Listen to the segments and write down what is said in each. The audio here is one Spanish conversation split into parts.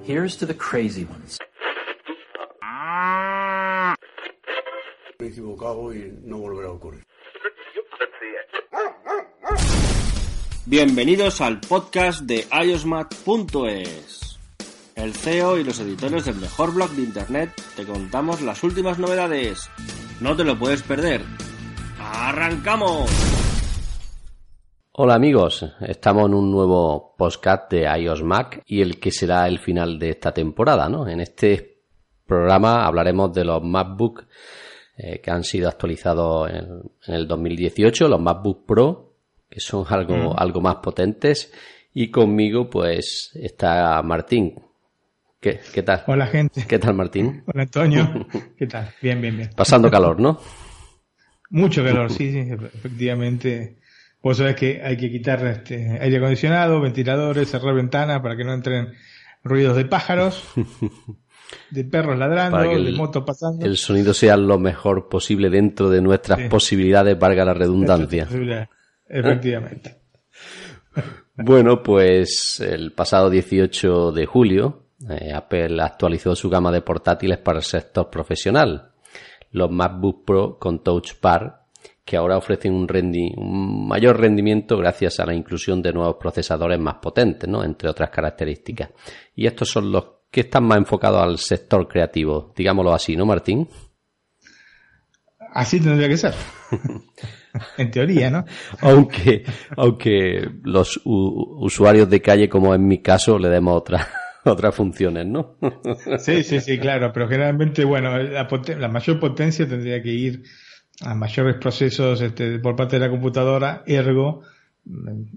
Here's to the crazy ones. Me he equivocado y no volverá a ocurrir. Bienvenidos al podcast de iosmat.es. El CEO y los editores del mejor blog de internet te contamos las últimas novedades. No te lo puedes perder. ¡Arrancamos! Hola amigos, estamos en un nuevo podcast de iOS Mac y el que será el final de esta temporada, ¿no? En este programa hablaremos de los MacBook eh, que han sido actualizados en, en, el 2018, los MacBook Pro, que son algo, mm. algo más potentes, y conmigo pues está Martín. ¿Qué, ¿Qué tal? Hola gente. ¿Qué tal Martín? Hola Antonio. ¿Qué tal? Bien, bien, bien. Pasando calor, ¿no? Mucho calor, sí, sí, efectivamente Vos sabés que hay que quitar este, aire acondicionado, ventiladores, cerrar ventanas para que no entren ruidos de pájaros, de perros ladrando, de motos pasando. El sonido sea lo mejor posible dentro de nuestras sí. posibilidades, valga la redundancia. Efectivamente. bueno, pues el pasado 18 de julio, eh, Apple actualizó su gama de portátiles para el sector profesional. Los MacBook Pro con Touch Bar que ahora ofrecen un, rendi un mayor rendimiento gracias a la inclusión de nuevos procesadores más potentes, ¿no? entre otras características. Y estos son los que están más enfocados al sector creativo, digámoslo así, ¿no, Martín? Así tendría que ser. en teoría, ¿no? aunque, aunque los usuarios de calle, como en mi caso, le demos otra, otras funciones, ¿no? sí, sí, sí, claro, pero generalmente, bueno, la, la mayor potencia tendría que ir a mayores procesos este, por parte de la computadora, ergo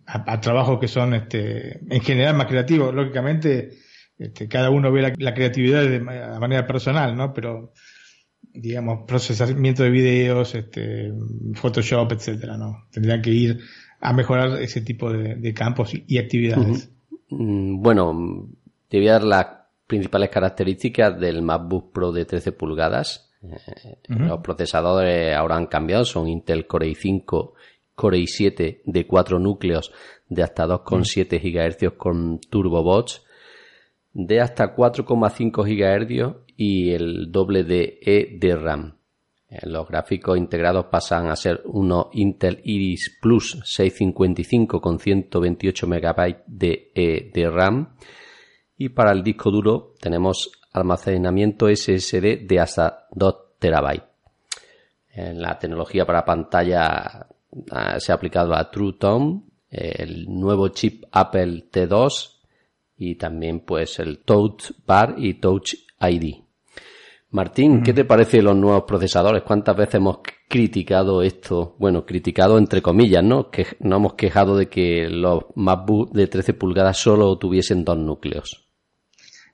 a, trabajos que son este, en general más creativos. Lógicamente, este, cada uno ve la, creatividad de, de, manera personal, ¿no? Pero, digamos, procesamiento de videos, este, Photoshop, etcétera, ¿no? Tendrían que ir a mejorar ese tipo de, campos y, actividades. -huh. Bueno, te voy a dar las principales características del MacBook Pro de 13 pulgadas Uh -huh. Los procesadores ahora han cambiado, son Intel Core i5, Core i7 de 4 núcleos de hasta 2,7 GHz con turbobots, de hasta 4,5 GHz y el doble de E de RAM. Los gráficos integrados pasan a ser unos Intel Iris Plus 655 con 128 MB de, e de RAM. Y para el disco duro tenemos almacenamiento SSD de hasta 2 terabytes. En la tecnología para pantalla uh, se ha aplicado a True Tone, el nuevo chip Apple T2 y también pues el Touch Bar y Touch ID. Martín, ¿qué te parece los nuevos procesadores? ¿Cuántas veces hemos criticado esto? Bueno, criticado entre comillas, ¿no? Que no hemos quejado de que los MacBook de 13 pulgadas solo tuviesen dos núcleos.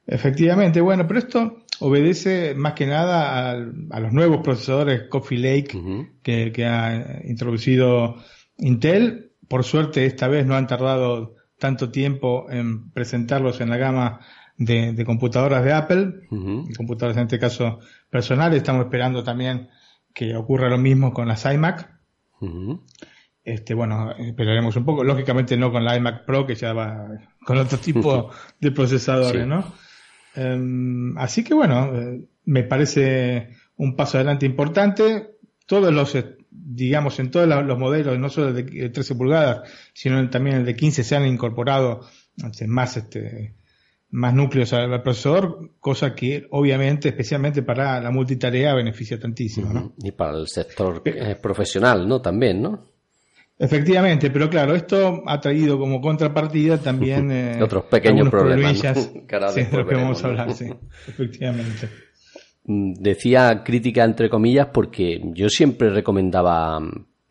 Efectivamente, bueno, pero esto obedece más que nada a, a los nuevos procesadores Coffee Lake uh -huh. que, que, ha introducido Intel. Por suerte, esta vez no han tardado tanto tiempo en presentarlos en la gama de, de computadoras de Apple, uh -huh. computadoras en este caso personales. Estamos esperando también que ocurra lo mismo con las iMac. Uh -huh. Este, bueno, esperaremos un poco. Lógicamente no con la iMac Pro, que ya va con otro tipo de procesadores, sí. ¿no? Um, así que bueno, eh, me parece un paso adelante importante. Todos los, eh, digamos, en todos los modelos, no solo el de 13 pulgadas, sino también el de 15 se han incorporado este, más, este, más núcleos al procesador, cosa que obviamente, especialmente para la multitarea, beneficia tantísimo, ¿no? Y para el sector eh, profesional, ¿no? También, ¿no? Efectivamente, pero claro, esto ha traído como contrapartida también eh, otros pequeños problemas ¿no? sí, de lo que vamos a hablar, sí, efectivamente. Decía crítica entre comillas porque yo siempre recomendaba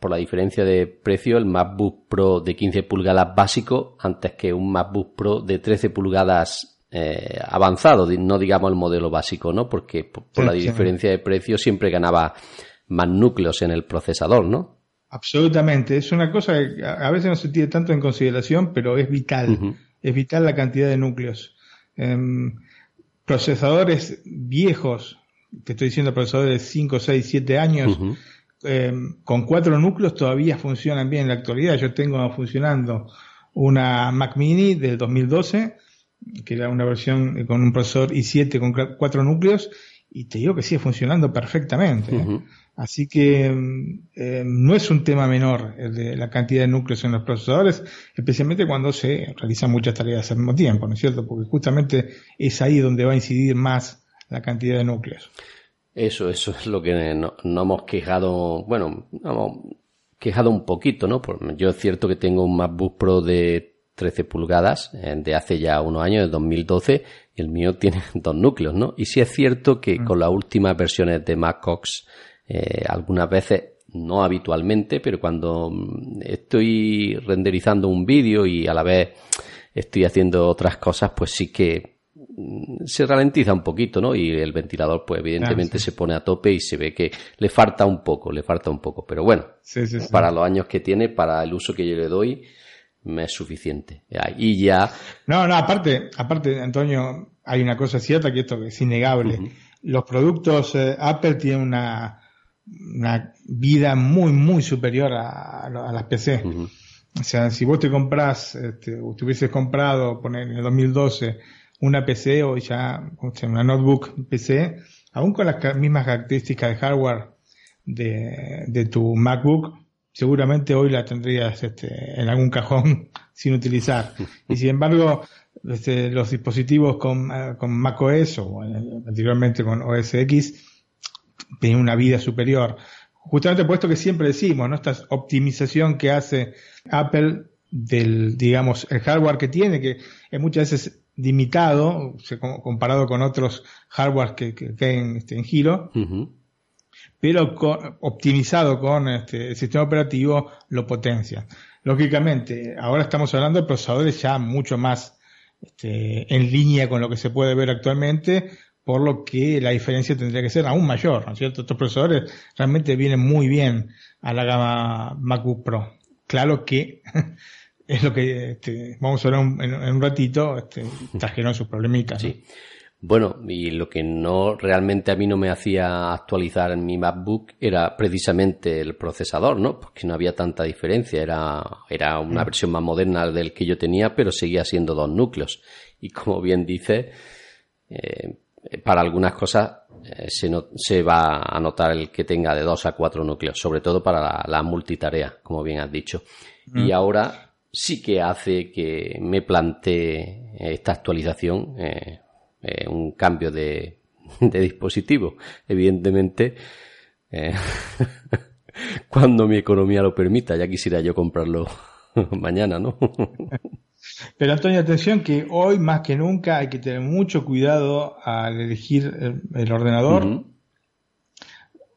por la diferencia de precio, el MacBook Pro de 15 pulgadas básico antes que un MacBook Pro de 13 pulgadas eh, avanzado, no digamos el modelo básico, ¿no? Porque por, la diferencia de precio siempre ganaba más núcleos en el procesador, ¿no? Absolutamente, es una cosa que a veces no se tiene tanto en consideración, pero es vital, es vital la cantidad de núcleos. Em, procesadores viejos, te estoy diciendo procesadores de 5, 6, 7 años, em, con cuatro núcleos todavía funcionan bien en la actualidad. Yo tengo funcionando una Mac Mini del 2012, que era una versión con un procesador i7 con cuatro núcleos, y te digo que sigue funcionando perfectamente. ¿eh? Así que eh, no es un tema menor el de la cantidad de núcleos en los procesadores, especialmente cuando se realizan muchas tareas al mismo tiempo, ¿no es cierto? Porque justamente es ahí donde va a incidir más la cantidad de núcleos. Eso, eso es lo que no, hemos quejado, bueno, hemos quejado un poquito, ¿no? yo es cierto que tengo un MacBook Pro de 13 pulgadas eh, de hace ya unos años, de 2012, y el mío tiene dos núcleos, ¿no? Y sí es cierto que mm. con las últimas versiones de MacOS eh, algunas veces, no habitualmente, pero cuando mm, estoy renderizando un vídeo y a la vez estoy haciendo otras cosas, pues sí que mm, se ralentiza un poquito, ¿no? Y el ventilador, pues evidentemente se pone a tope y se ve que le falta un poco, le falta un poco. Pero bueno, para los años que tiene, para el uso que yo le doy, me es suficiente. Y ya. No, no, aparte, aparte, Antonio, hay una cosa cierta que esto es innegable. Los productos eh, Apple tienen una una vida muy, muy superior a, las PC. O sea, si vos te compras, este, o te hubieses comprado, poner en el 2012, una PC o ya una notebook PC, aún con las mismas características de hardware de, de tu MacBook, seguramente hoy la tendrías este, en algún cajón sin utilizar. Y sin embargo, este, los dispositivos con, con macOS o anteriormente con OS X tiene una vida superior. Justamente por esto que siempre decimos, ¿no? Esta optimización que hace Apple del, digamos, el hardware que tiene, que es muchas veces limitado, comparado con otros hardware que, que, este, en giro, pero optimizado con este, el sistema operativo lo potencia. Lógicamente, ahora estamos hablando de procesadores ya mucho más este, en línea con lo que se puede ver actualmente, por lo que la diferencia tendría que ser aún mayor, ¿no es cierto? Estos procesadores realmente vienen muy bien a la gama MacBook Pro. Claro que es lo que este, vamos a ver en, un ratito, este, trajeron sus problemitas. Sí. Bueno, y lo que no realmente a mí no me hacía actualizar en mi MacBook era precisamente el procesador, ¿no? Porque no había tanta diferencia, era, era una mm. versión más moderna del que yo tenía, pero seguía siendo dos núcleos. Y como bien dice, eh, para algunas cosas eh, se, se, va a notar el que tenga de dos a cuatro núcleos, sobre todo para la, multitarea, como bien has dicho. Y ahora sí que hace que me plantee esta actualización eh, un cambio de, de dispositivo. Evidentemente, cuando mi economía lo permita, ya quisiera yo comprarlo mañana, ¿no? Pero Antonio, atención que hoy más que nunca hay que tener mucho cuidado al elegir el, ordenador.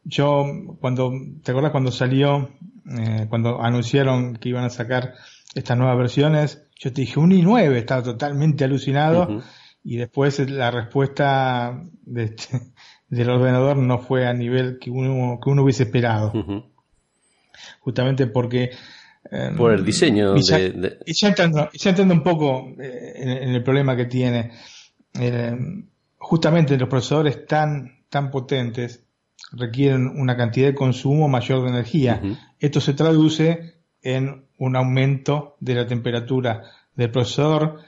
Yo, cuando, ¿te acuerdas cuando salió, eh, cuando anunciaron que iban a sacar estas nuevas versiones? Yo te dije un i9, estaba totalmente alucinado. Y después la respuesta este, del ordenador no fue a nivel que uno, que uno hubiese esperado. Justamente porque Por el diseño. Y ya, de, entiendo, un poco eh, en, el problema que tiene. Em, justamente los procesadores tan, tan potentes requieren una cantidad de consumo mayor de energía. Esto se traduce en un aumento de la temperatura del procesador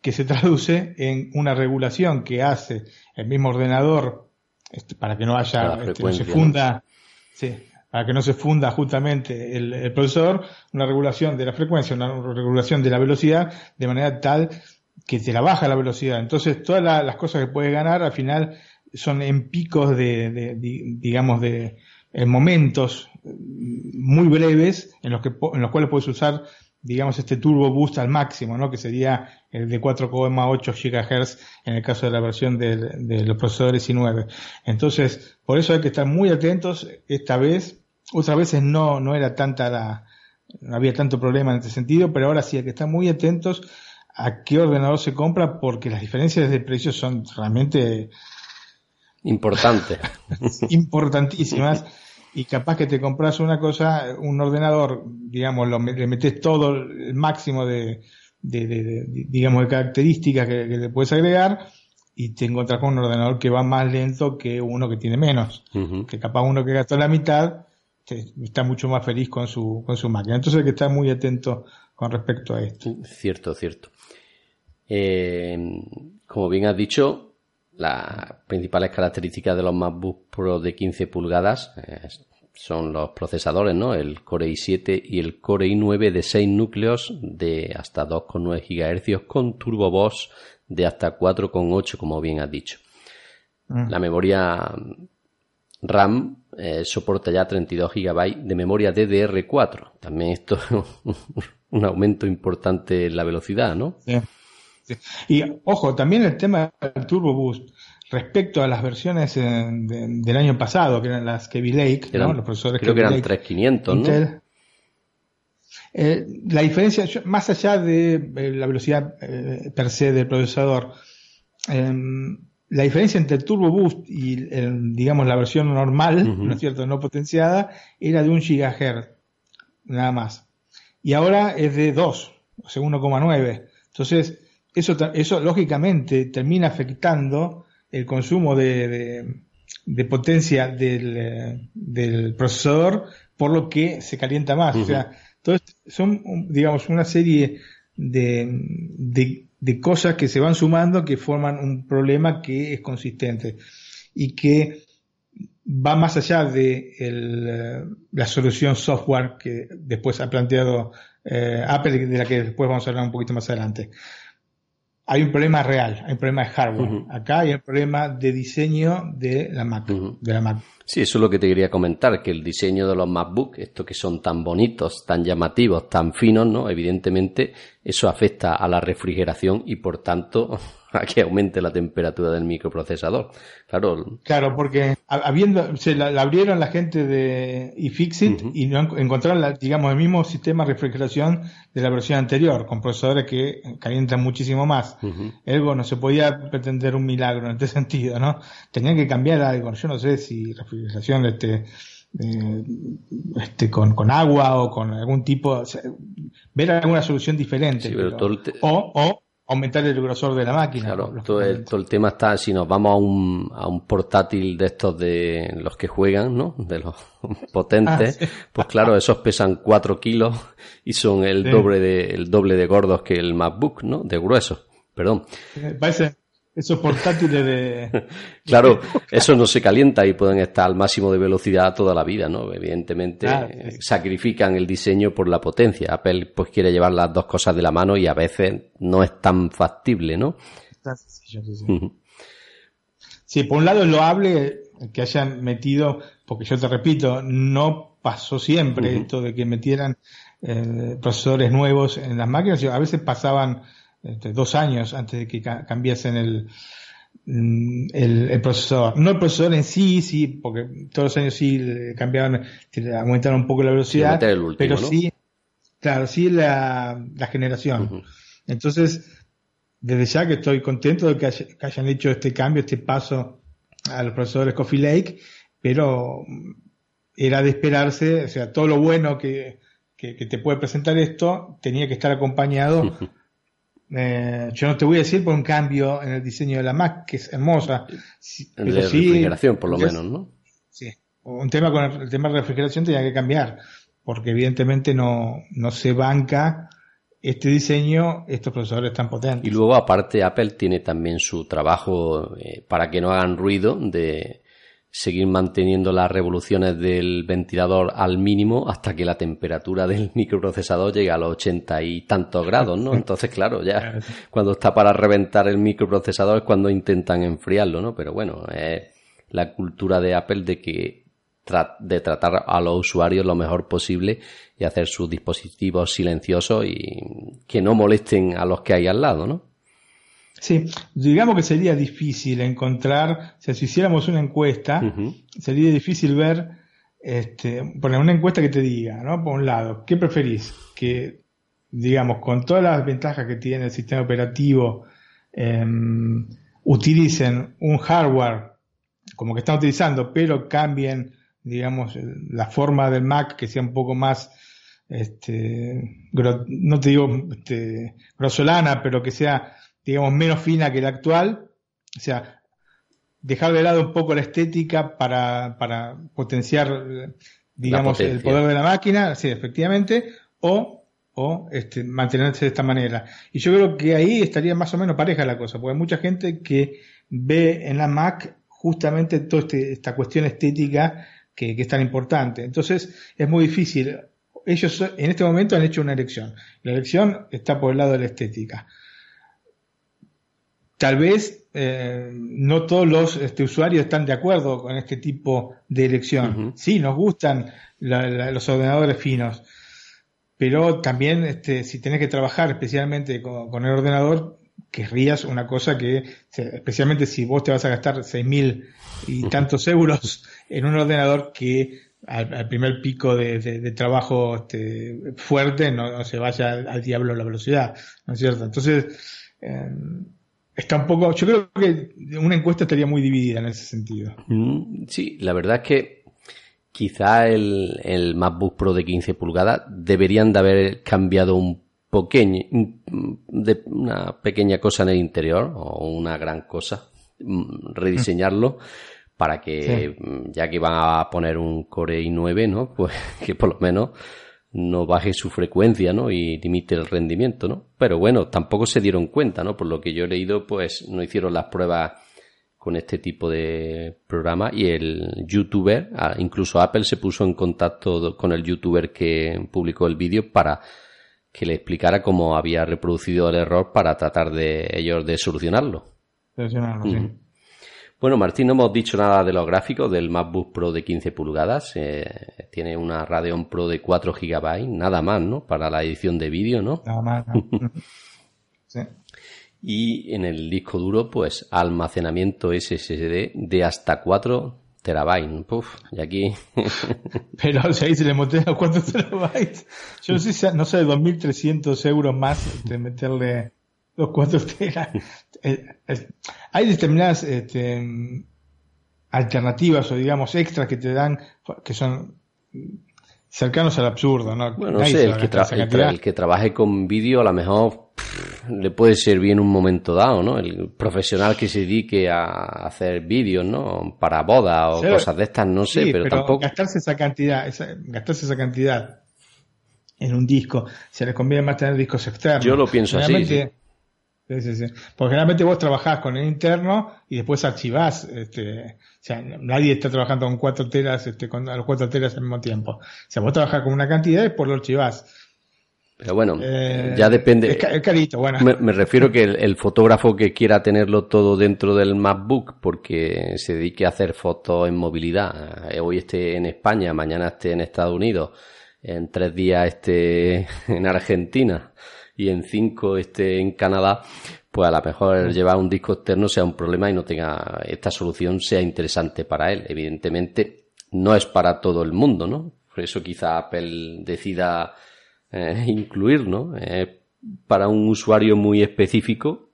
que se traduce en una regulación que hace el mismo ordenador este, para que no haya, este, no se funda, Sí, para que no se funda justamente el, procesador, una regulación de la frecuencia, una regulación de la velocidad, de manera tal que te la baja la velocidad. Entonces, todas las cosas que puedes ganar al final son en picos de, digamos, de en momentos muy breves en los que en los cuales puedes usar digamos este turbo boost al máximo, ¿no? que sería el de 4,8 GHz en el caso de la versión de, de los procesadores i9. Entonces, por eso hay que estar muy atentos esta vez otras veces no, no era tanta la, no había tanto problema en este sentido, pero ahora sí hay que estar muy atentos a qué ordenador se compra porque las diferencias de precios son realmente importantes. importantísimas. Y capaz que te compras una cosa, un ordenador, digamos, lo, le metes todo el máximo de, de, digamos, de características que, le puedes agregar y te encuentras con un ordenador que va más lento que uno que tiene menos. Que capaz uno que gastó la mitad está mucho más feliz con su, con su máquina. Entonces hay que estar muy atento con respecto a esto. Cierto, cierto. Eh, como bien has dicho, las principales características de los MacBook Pro de 15 pulgadas eh, son los procesadores, ¿no? El Core i7 y el Core i9 de 6 núcleos de hasta 2,9 GHz con Turbo Boss de hasta 4,8 como bien has dicho. Mm. La memoria RAM eh, soporta ya 32 GB de memoria DDR4. También esto es un aumento importante en la velocidad, ¿no? Y ojo, también el tema del Turbo Boost respecto a las versiones eh, del año pasado, que eran las Kaby Lake, ¿no? los profesores creo que eran 3500, ¿no? Eh, la diferencia, más allá de la velocidad per se del procesador, la diferencia entre el Turbo Boost y, digamos, la versión normal, ¿no es cierto?, no potenciada, era de un GHz, nada más. Y ahora es de 2, o sea, 1,9. Entonces, eso, eso lógicamente termina afectando el consumo de, de, potencia del, del, procesador, por lo que se calienta más. O sea, entonces son, digamos, una serie de, de de cosas que se van sumando que forman un problema que es consistente y que va más allá de eh, la solución software que después ha planteado eh, Apple, de la que después vamos a hablar un poquito más adelante hay un problema real, hay un problema de hardware. Acá hay un problema de diseño de la Mac, de la Mac. Sí, eso es lo que te quería comentar, que el diseño de los MacBook, estos que son tan bonitos, tan llamativos, tan finos, ¿no? Evidentemente, eso afecta a la refrigeración y por tanto a que aumente la temperatura del microprocesador. Claro. Claro, porque habiendo, se la, abrieron la gente de iFixit y no encontraron, digamos, el mismo sistema de refrigeración de la versión anterior, con procesadores que calientan muchísimo más. Ergo, no se podía pretender un milagro en este sentido, ¿no? Tenían que cambiar algo. Yo no sé si refrigeración, este, eh, este, con, con, agua o con algún tipo, ver alguna solución diferente. o, o aumentar el grosor de la máquina. Claro, todo el, todo el, tema está, si nos vamos a un, a un portátil de estos de los que juegan, ¿no? De los potentes, ah, pues claro, esos pesan 4 kilos y son el doble de, el doble de gordos que el MacBook, ¿no? De grueso, perdón. Parece, esos portátiles de... claro, eso no se calienta y pueden estar al máximo de velocidad toda la vida, ¿no? Evidentemente eh, sacrifican el diseño por la potencia. Apple pues quiere llevar las dos cosas de la mano y a veces no es tan factible, ¿no? sí, por un lado es loable que hayan metido, porque yo te repito, no pasó siempre esto de que metieran eh, procesadores nuevos en las máquinas, a veces pasaban este, dos años antes de que cambiasen el, mm, el, el, procesador. No el procesador en sí, sí, porque todos los años sí cambiaban, aumentaron un poco la velocidad, pero sí, claro, sí la, la generación. Entonces, desde ya que estoy contento de que, hayan hecho este cambio, este paso a los procesadores Coffee Lake, pero era de esperarse, o sea, todo lo bueno que, que, que te puede presentar esto tenía que estar acompañado Eh, yo no te voy a decir por un cambio en el diseño de la Mac, que es hermosa. de refrigeración, por lo menos, ¿no? Sí. Un tema con el, tema de refrigeración tenía que cambiar, porque evidentemente no, no se banca este diseño, estos procesadores tan potentes. Y luego, aparte, Apple tiene también su trabajo eh, para que no hagan ruido de seguir manteniendo las revoluciones del ventilador al mínimo hasta que la temperatura del microprocesador llegue a los ochenta y tantos grados, ¿no? Entonces, claro, ya cuando está para reventar el microprocesador es cuando intentan enfriarlo, ¿no? Pero bueno, es la cultura de Apple de que de tratar a los usuarios lo mejor posible y hacer sus dispositivos silenciosos y que no molesten a los que hay al lado, ¿no? Sí, digamos que sería difícil encontrar, o sea, si hiciéramos una encuesta, sería difícil ver este, poner una encuesta que te diga, ¿no? Por un lado, ¿qué preferís? Que, digamos, con todas las ventajas que tiene el sistema operativo, em, utilicen un hardware como que están utilizando, pero cambien, digamos, la forma del Mac que sea un poco más, este, no te digo este, grosolana, pero que sea, digamos, menos fina que la actual. O sea, dejar de lado un poco la estética para, para potenciar, digamos, el poder de la máquina, sí, efectivamente, o, o este, mantenerse de esta manera. Y yo creo que ahí estaría más o menos pareja la cosa, porque hay mucha gente que ve en la Mac justamente toda este, esta cuestión estética que, que, es tan importante. Entonces, es muy difícil. Ellos en este momento han hecho una elección. La elección está por el lado de la estética. Tal vez eh, no todos los este, usuarios están de acuerdo con este tipo de elección. Sí, nos gustan los ordenadores finos, pero también este, si tenés que trabajar especialmente con, el ordenador, querrías una cosa que, especialmente si vos te vas a gastar seis mil y tantos euros en un ordenador que al, primer pico de, trabajo este, fuerte no, se vaya al, diablo la velocidad, ¿no es cierto? Entonces, eh, está un poco. Yo creo que una encuesta estaría muy dividida en ese sentido. Mm, sí, la verdad es que quizá el, el MacBook Pro de 15 pulgadas deberían de haber cambiado un pequeño, de una pequeña cosa en el interior o una gran cosa, mm, rediseñarlo. Para que, ya que van a poner un Core i9, ¿no? Pues que por lo menos no baje su frecuencia, ¿no? Y limite el rendimiento, ¿no? Pero bueno, tampoco se dieron cuenta, ¿no? Por lo que yo he leído, pues no hicieron las pruebas con este tipo de programa y el youtuber, incluso Apple se puso en contacto con el youtuber que publicó el vídeo para que le explicara cómo había reproducido el error para tratar de ellos de solucionarlo. Solucionarlo, sí. Bueno, Martín, no hemos dicho nada de los gráficos del MacBook Pro de 15 pulgadas. Eh, tiene una Radeon Pro de 4 GB, nada más, ¿no? Para la edición de vídeo, ¿no? Nada más. sí. Y en el disco duro, pues almacenamiento SSD de hasta 4 terabytes. Puf, y aquí. Pero ahí se le meten a 4 terabytes. Yo no sé, no sé, 2.300 euros más de meterle los 4 terabytes. Eh, hay determinadas este, alternativas o digamos extras que te dan que son cercanos al absurdo, ¿no? Bueno, no sé, el que, el, que, trabaje con vídeo a lo mejor le puede servir en un momento dado, ¿no? El profesional que se dedique a hacer vídeos, ¿no? Para bodas o cosas de estas, no sé, pero, tampoco... Gastarse esa cantidad, gastarse esa cantidad en un disco, se les conviene más tener discos externos. Yo lo pienso así. Sí. Sí, sí, sí. Porque generalmente vos trabajás con el interno y después archivás. Este, o sea, nadie está trabajando con cuatro teras, este, con los cuatro teras al mismo tiempo. O sea, vos trabajás con una cantidad y después lo archivás. Pero bueno, eh, ya depende. Es, carito, bueno. Me, refiero que el, fotógrafo que quiera tenerlo todo dentro del MacBook porque se dedique a hacer fotos en movilidad, eh, hoy esté en España, mañana esté en Estados Unidos, en tres días esté en Argentina y en 5 esté en Canadá, pues a lo mejor llevar un disco externo sea un problema y no tenga esta solución sea interesante para él. Evidentemente no es para todo el mundo, ¿no? Por eso quizá Apple decida eh, incluir, ¿no? Eh, para un usuario muy específico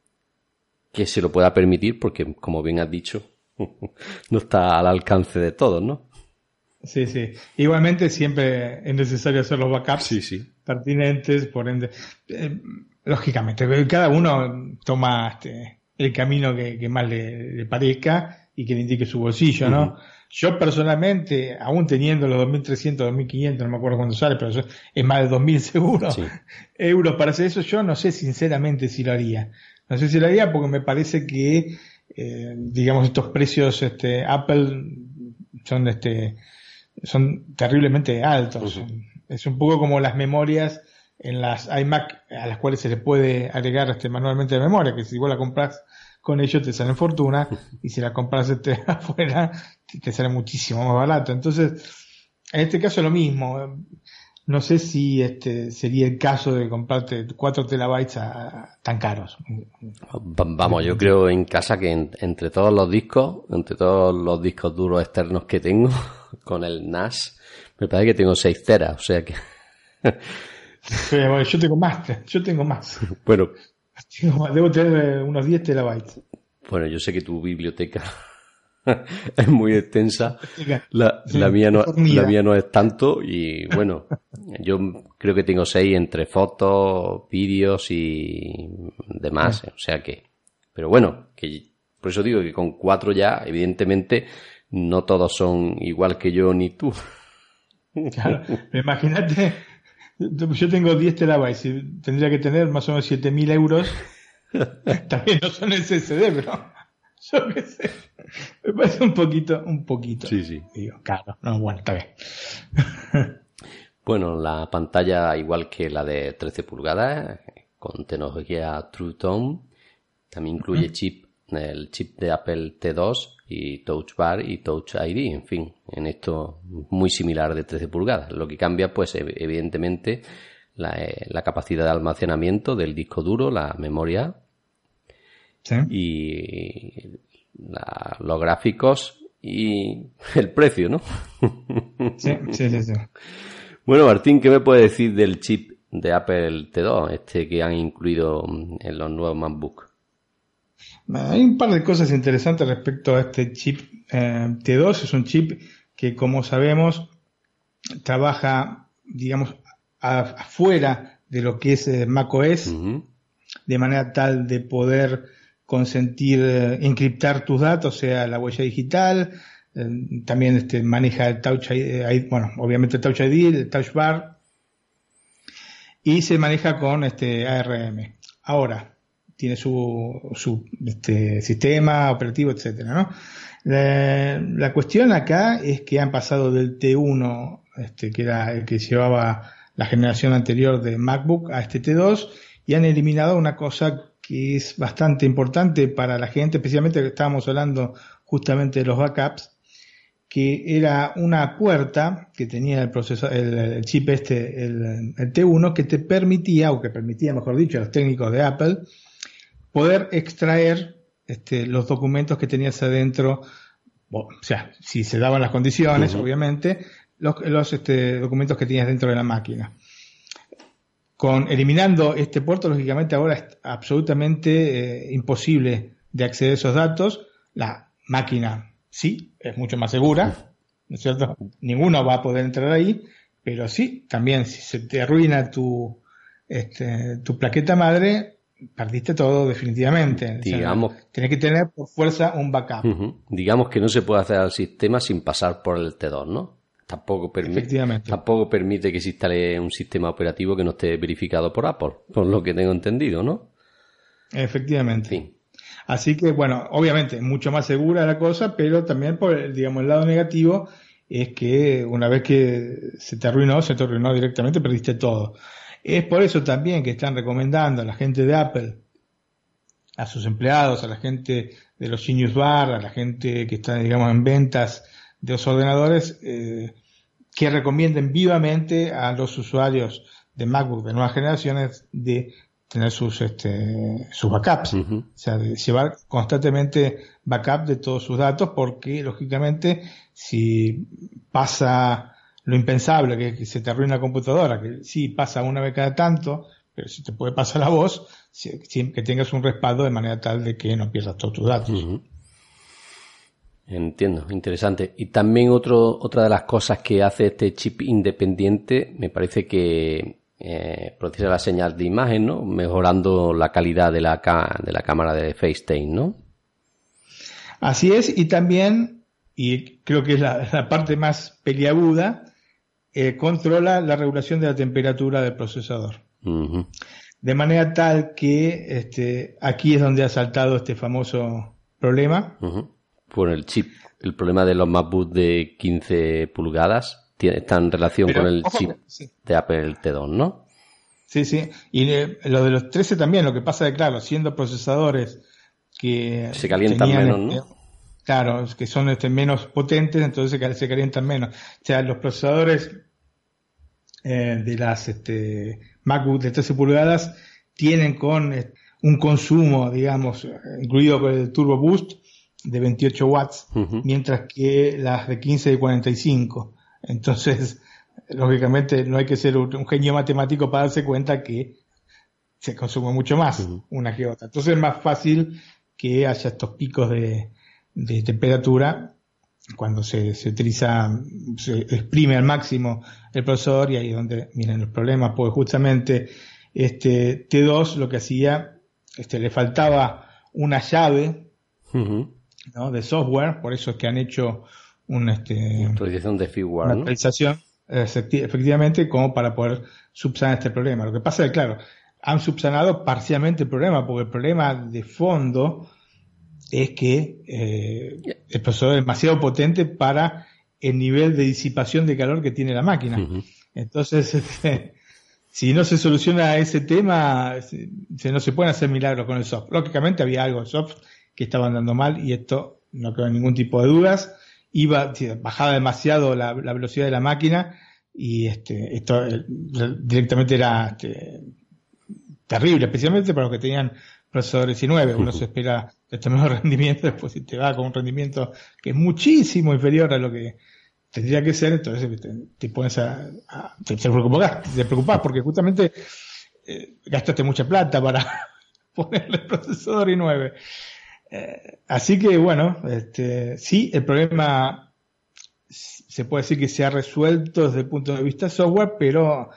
que se lo pueda permitir porque, como bien has dicho, no está al alcance de todos, ¿no? Sí, sí. Igualmente siempre es necesario hacer los backups sí, sí. Pertinentes, por ende. Eh, lógicamente, cada uno toma este, el camino que, más le, parezca y que le indique su bolsillo, ¿no? Yo personalmente, aún teniendo los 2.300, 2.500, no me acuerdo cuándo sale, pero es más de 2.000 seguro euros para hacer eso, yo no sé sinceramente si lo haría. No sé si lo haría porque me parece que, eh, digamos, estos precios, este, Apple son, este, son terriblemente altos. Es un poco como las memorias en las iMac a las cuales se le puede agregar este manualmente de memoria, que si vos la compras con ellos te salen fortuna y si la compras este afuera te sale muchísimo más barato. Entonces, en este caso es lo mismo. No sé si este sería el caso de comprarte 4 terabytes tan caros. Vamos, yo creo en casa que entre todos los discos, entre todos los discos duros externos que tengo, con el NAS, me parece que tengo 6 teras, o sea que... yo tengo más, yo tengo más. Bueno. Debo tener unos 10 terabytes. Bueno, yo sé que tu biblioteca es muy extensa. La, mía no, la mía no es tanto y bueno, yo creo que tengo seis entre fotos, vídeos y demás. O sea que, pero bueno, que por eso digo que con cuatro ya, evidentemente, no todos son igual que yo ni tú. Claro, imagínate, yo tengo 10 terabytes y tendría que tener más o menos 7000 euros. También no son SSD, pero yo qué sé. Me parece un poquito, un poquito. Sí, sí. Digo, claro, no, bueno, está bien. bueno, la pantalla, igual que la de 13 pulgadas, con tecnología True Tone, también incluye chip, el chip de Apple T2 y Touch Bar y Touch ID, en fin, en esto muy similar de 13 pulgadas. Lo que cambia, pues, evidentemente, la, eh, la capacidad de almacenamiento del disco duro, la memoria ¿Sí? y los gráficos y el precio, ¿no? sí, sí, sí, Bueno, Martín, ¿qué me puede decir del chip de Apple T2, este que han incluido en los nuevos MacBook? Hay un par de cosas interesantes respecto a este chip eh, T2. Es un chip que, como sabemos, trabaja, digamos, afuera de lo que es eh, macOS, de manera tal de poder consentir eh, encriptar tus datos, sea la huella digital, eh, también este, maneja el Touch ID, bueno, obviamente el Touch ID, el Touch Bar, y se maneja con este ARM. Ahora, tiene su, su este, sistema operativo, etcétera, ¿no? La, cuestión acá es que han pasado del T1, este, que era el que llevaba la generación anterior de MacBook, a este T2, y han eliminado una cosa que es bastante importante para la gente, especialmente que estábamos hablando justamente de los backups, que era una puerta que tenía el proceso el, chip este, el, T1, que te permitía, o que permitía, mejor dicho, a los técnicos de Apple, poder extraer este, los documentos que tenías adentro, o sea, si se daban las condiciones, obviamente, los, los este, documentos que tenías dentro de la máquina. Con eliminando este puerto, lógicamente ahora es absolutamente eh, imposible de acceder a esos datos. La máquina sí, es mucho más segura, ¿no es cierto? Ninguno va a poder entrar ahí, pero sí, también si se te arruina tu, este, tu plaqueta madre, perdiste todo definitivamente. Digamos. tienes que tener por fuerza un backup. Digamos que no se puede hacer al sistema sin pasar por el T2, ¿no? Tampoco permite, tampoco permite que se instale un sistema operativo que no esté verificado por Apple, por lo que tengo entendido, ¿no? Efectivamente. Así que, bueno, obviamente, mucho más segura la cosa, pero también por el, digamos, el lado negativo es que una vez que se te arruinó, se te arruinó directamente, perdiste todo. Es por eso también que están recomendando a la gente de Apple, a sus empleados, a la gente de los Genius Bar, a la gente que está, digamos, en ventas de los ordenadores eh, que recomienden vivamente a los usuarios de MacBook de nuevas generaciones de tener sus este, sus backups, o sea, de llevar constantemente backup de todos sus datos, porque lógicamente si pasa lo impensable, que, se te arruina la computadora, que sí pasa una vez cada tanto, pero si te puede pasar la voz, que tengas un respaldo de manera tal de que no pierdas todos tus datos. Entiendo, interesante. Y también otro, otra de las cosas que hace este chip independiente, me parece que eh, procesa la señal de imagen, ¿no? Mejorando la calidad de la, de la cámara de FaceTime, ¿no? Así es, y también, y creo que es la, parte más peliaguda, eh, controla la regulación de la temperatura del procesador. De manera tal que este, aquí es donde ha saltado este famoso problema por el chip. El problema de los MacBook de 15 pulgadas tiene, está en relación con el chip de Apple T2, ¿no? Sí, sí. Y lo de los 13 también, lo que pasa es que, claro, siendo procesadores que... Se calientan menos, ¿no? Este, claro, que son este, menos potentes, entonces se, calientan menos. O sea, los procesadores eh, de las este, MacBook de 13 pulgadas tienen con eh, un consumo, digamos, incluido con el Turbo Boost, de 28 watts, mientras que las de 15 de 45. Entonces, lógicamente no hay que ser un, genio matemático para darse cuenta que se consume mucho más una que otra. Entonces es más fácil que haya estos picos de, de temperatura cuando se, se, utiliza, se exprime al máximo el procesador y ahí es donde vienen los problemas, porque justamente este T2 lo que hacía, este, le faltaba una llave ¿no? de software, por eso es que han hecho un, este, actualización de firmware, una actualización, efectivamente, como para poder subsanar este problema. Lo que pasa es que, claro, han subsanado parcialmente el problema, porque el problema de fondo es que eh, el procesador es demasiado potente para el nivel de disipación de calor que tiene la máquina. Entonces, este, si no se soluciona ese tema, se, no se pueden hacer milagros con el soft. Lógicamente había algo de soft que estaba andando mal y esto no quedó ningún tipo de dudas. Iba, bajaba demasiado la, velocidad de la máquina y este, esto eh, directamente era este, terrible, especialmente para los que tenían procesadores i9. Uno se espera este nuevo rendimiento, después si te va con un rendimiento que es muchísimo inferior a lo que tendría que ser, entonces te, pones a, te, preocupas, porque justamente eh, gastaste mucha plata para ponerle el procesador i9. Eh, así que bueno, este, sí, el problema se puede decir que se ha resuelto desde el punto de vista software, pero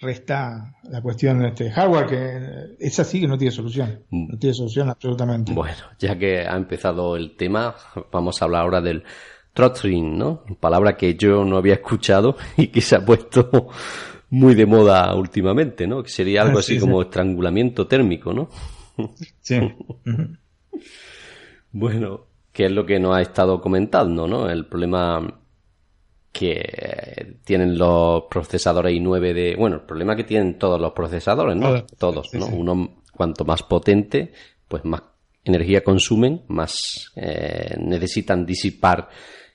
resta la cuestión de este hardware que es así que no tiene solución. Mm. No tiene solución absolutamente. Bueno, ya que ha empezado el tema, vamos a hablar ahora del throttling, ¿no? Palabra que yo no había escuchado y que se ha puesto muy de moda últimamente, ¿no? Que sería algo así como estrangulamiento térmico, ¿no? Sí. bueno, que es lo que nos ha estado comentando, ¿no? El problema que tienen los procesadores i9 de... Bueno, el problema que tienen todos los procesadores, ¿no? Todos, ¿no? Uno, cuanto más potente, pues más energía consumen, más eh, necesitan disipar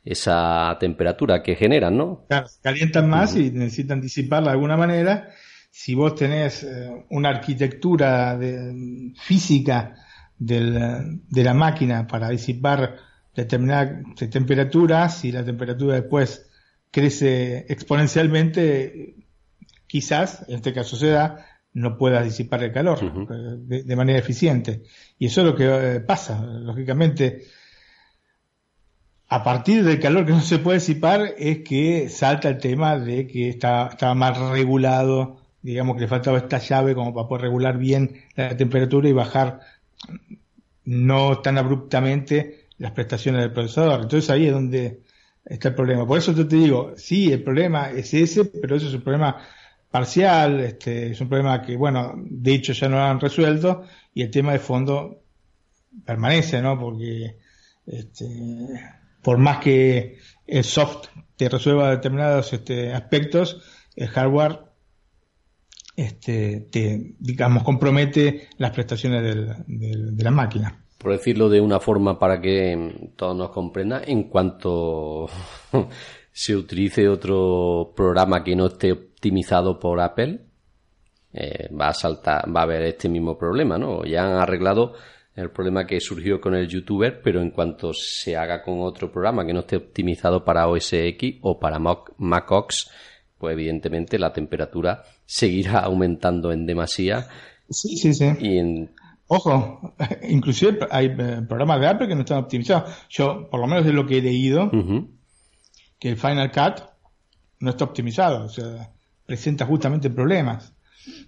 esa temperatura que generan, ¿no? Claro, calientan más y necesitan disiparla de alguna manera. Si vos tenés eh, una arquitectura de, física del, de la máquina para disipar determinadas temperaturas, si la temperatura después crece exponencialmente, quizás, en este caso se da, no pueda disipar el calor de, manera eficiente. Y eso es lo que eh, pasa. Lógicamente, a partir del calor que no se puede disipar es que salta el tema de que está, estaba mal regulado, digamos que le faltaba esta llave como para poder regular bien la temperatura y bajar no tan abruptamente las prestaciones del procesador. Entonces ahí es donde está el problema. Por eso yo te digo, sí, el problema es ese, pero eso es un problema parcial, este, es un problema que, bueno, de hecho ya no lo han resuelto y el tema de fondo permanece, ¿no? Porque este, por más que el soft te resuelva determinados este, aspectos, el hardware este, te, digamos, compromete las prestaciones de la máquina por decirlo de una forma para que todos nos comprendan, en cuanto se utilice otro programa que no esté optimizado por Apple, eh, va a saltar, va a haber este mismo problema, ¿no? Ya han arreglado el problema que surgió con el youtuber, pero en cuanto se haga con otro programa que no esté optimizado para OS X o para macOS, pues evidentemente la temperatura seguirá aumentando en demasía. Sí, sí, sí. Y en Ojo, inclusive hay eh, programas de Apple que no están optimizados. Yo, por lo menos de lo que he leído, que el Final Cut no está optimizado, o sea, presenta justamente problemas.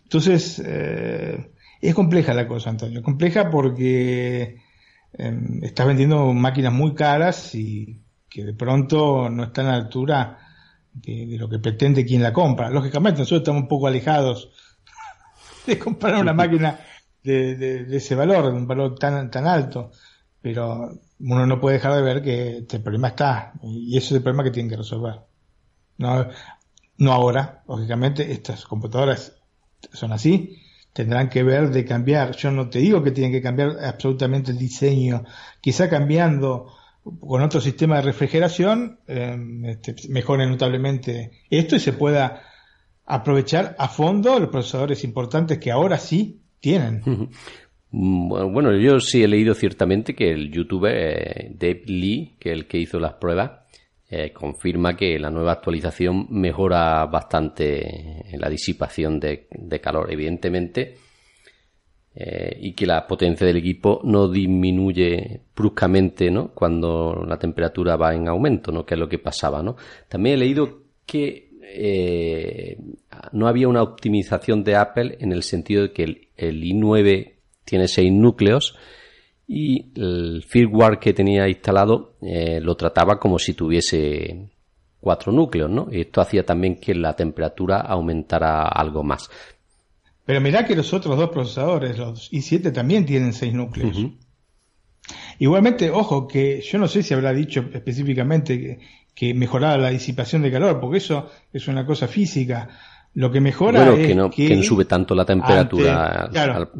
Entonces, eh, es compleja la cosa, Antonio. Compleja porque em, estás vendiendo máquinas muy caras y que de pronto no están a la altura de, de, lo que pretende quien la compra. Lógicamente, nosotros estamos un poco alejados de comprar una máquina de, de, ese valor, un valor tan, tan alto. Pero uno no puede dejar de ver que este problema está y ese es el problema que tienen que resolver. No, no ahora, lógicamente, estas computadoras son así, tendrán que ver de cambiar. Yo no te digo que tienen que cambiar absolutamente el diseño, quizá cambiando con otro sistema de refrigeración eh, este, mejore notablemente esto y se pueda aprovechar a fondo los procesadores importantes que ahora sí tienen. Bueno, yo sí he leído ciertamente que el youtuber eh, Dave Lee, que es el que hizo las pruebas, eh, confirma que la nueva actualización mejora bastante la disipación de, calor, evidentemente, eh, y que la potencia del equipo no disminuye bruscamente ¿no? cuando la temperatura va en aumento, ¿no? que es lo que pasaba. ¿no? También he leído que no había una optimización de Apple en el sentido de que el i9 tiene seis núcleos y el firmware que tenía instalado eh, lo trataba como si tuviese cuatro núcleos, ¿no? Y esto hacía también que la temperatura aumentara algo más. Pero mirá que los otros dos procesadores, los i7, también tienen seis núcleos. Igualmente, ojo, que yo no sé si habrá dicho específicamente que, mejoraba la disipación de calor, porque eso es una cosa física. Lo que mejora es que no, que, sube tanto la temperatura. claro,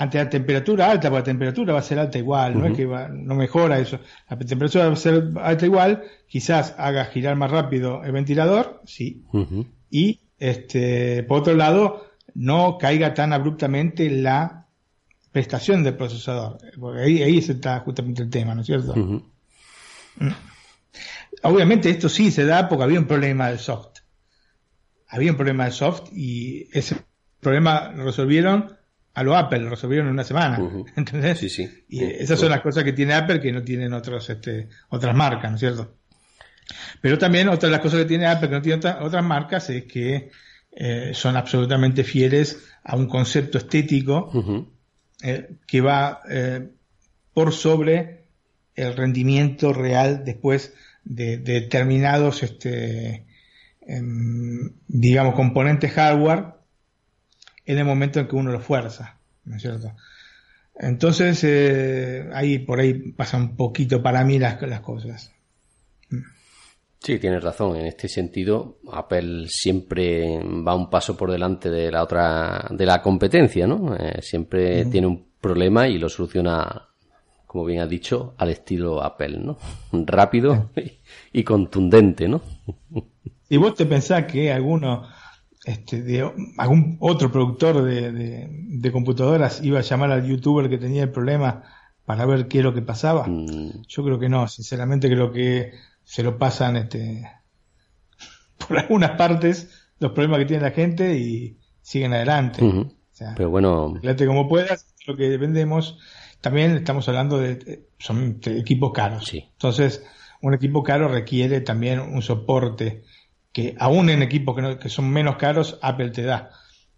ante la temperatura alta, porque la temperatura va a ser alta igual, no es que no mejora eso. La temperatura va a ser alta igual, quizás haga girar más rápido el ventilador, sí. Y este, por otro lado, no caiga tan abruptamente la prestación del procesador. Porque ahí, ahí está justamente el tema, ¿no es cierto? Mm. Obviamente esto sí se da porque había un problema del soft. Había un problema del soft y ese problema lo resolvieron a lo Apple, lo resolvieron en una semana. ¿Entendés? Sí, sí. Y esas son las cosas que tiene Apple que no tienen otros, este, otras marcas, ¿no es cierto? Pero también otra de las cosas que tiene Apple que no tiene otras marcas es que eh, son absolutamente fieles a un concepto estético eh, que va eh, por sobre el rendimiento real después de, determinados, este, digamos, componentes hardware en el momento en que uno lo fuerza, ¿no es cierto? Entonces, eh, ahí por ahí pasa un poquito para mí las, las cosas. Sí, tienes razón. En este sentido, Apple siempre va un paso por delante de la otra, de la competencia, ¿no? Eh, siempre tiene un problema y lo soluciona, como bien has dicho, al estilo Apple, ¿no? Rápido y, contundente, ¿no? ¿Y vos te pensás que alguno este, de algún otro productor de, computadoras iba a llamar al youtuber que tenía el problema para ver qué es lo que pasaba. Mm. Yo creo que no, sinceramente creo que se lo pasan este, por algunas partes los problemas que tiene la gente y siguen adelante. Pero bueno, como puedas, lo que vendemos. También estamos hablando de, son equipos caros. Entonces, un equipo caro requiere también un soporte que aún en equipos que, son menos caros, Apple te da.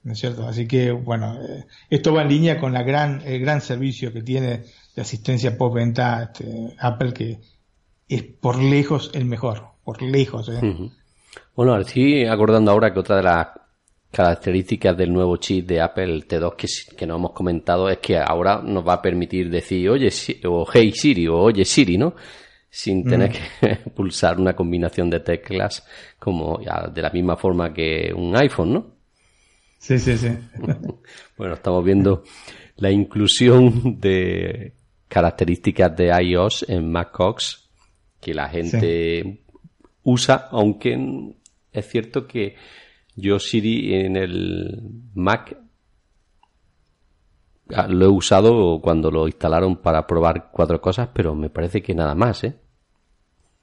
¿No es cierto? Así que, bueno, eh, esto va en línea con la gran, el gran servicio que tiene de asistencia post-venta este, Apple, que es por lejos el mejor, por lejos. ¿eh? Bueno, estoy acordando ahora que otra de las características del nuevo chip de Apple, el T2, que, que no hemos comentado, es que ahora nos va a permitir decir, oye, o Hey Siri, o oye Siri, ¿no? Sin tener mm. que pulsar una combinación de teclas como de la misma forma que un iPhone, ¿no? Sí, sí, sí. bueno, estamos viendo la inclusión de características de iOS en macOS que la gente usa, aunque es cierto que yo Siri en el Mac ah, lo he usado cuando lo instalaron para probar cuatro cosas, pero me parece que nada más, ¿eh?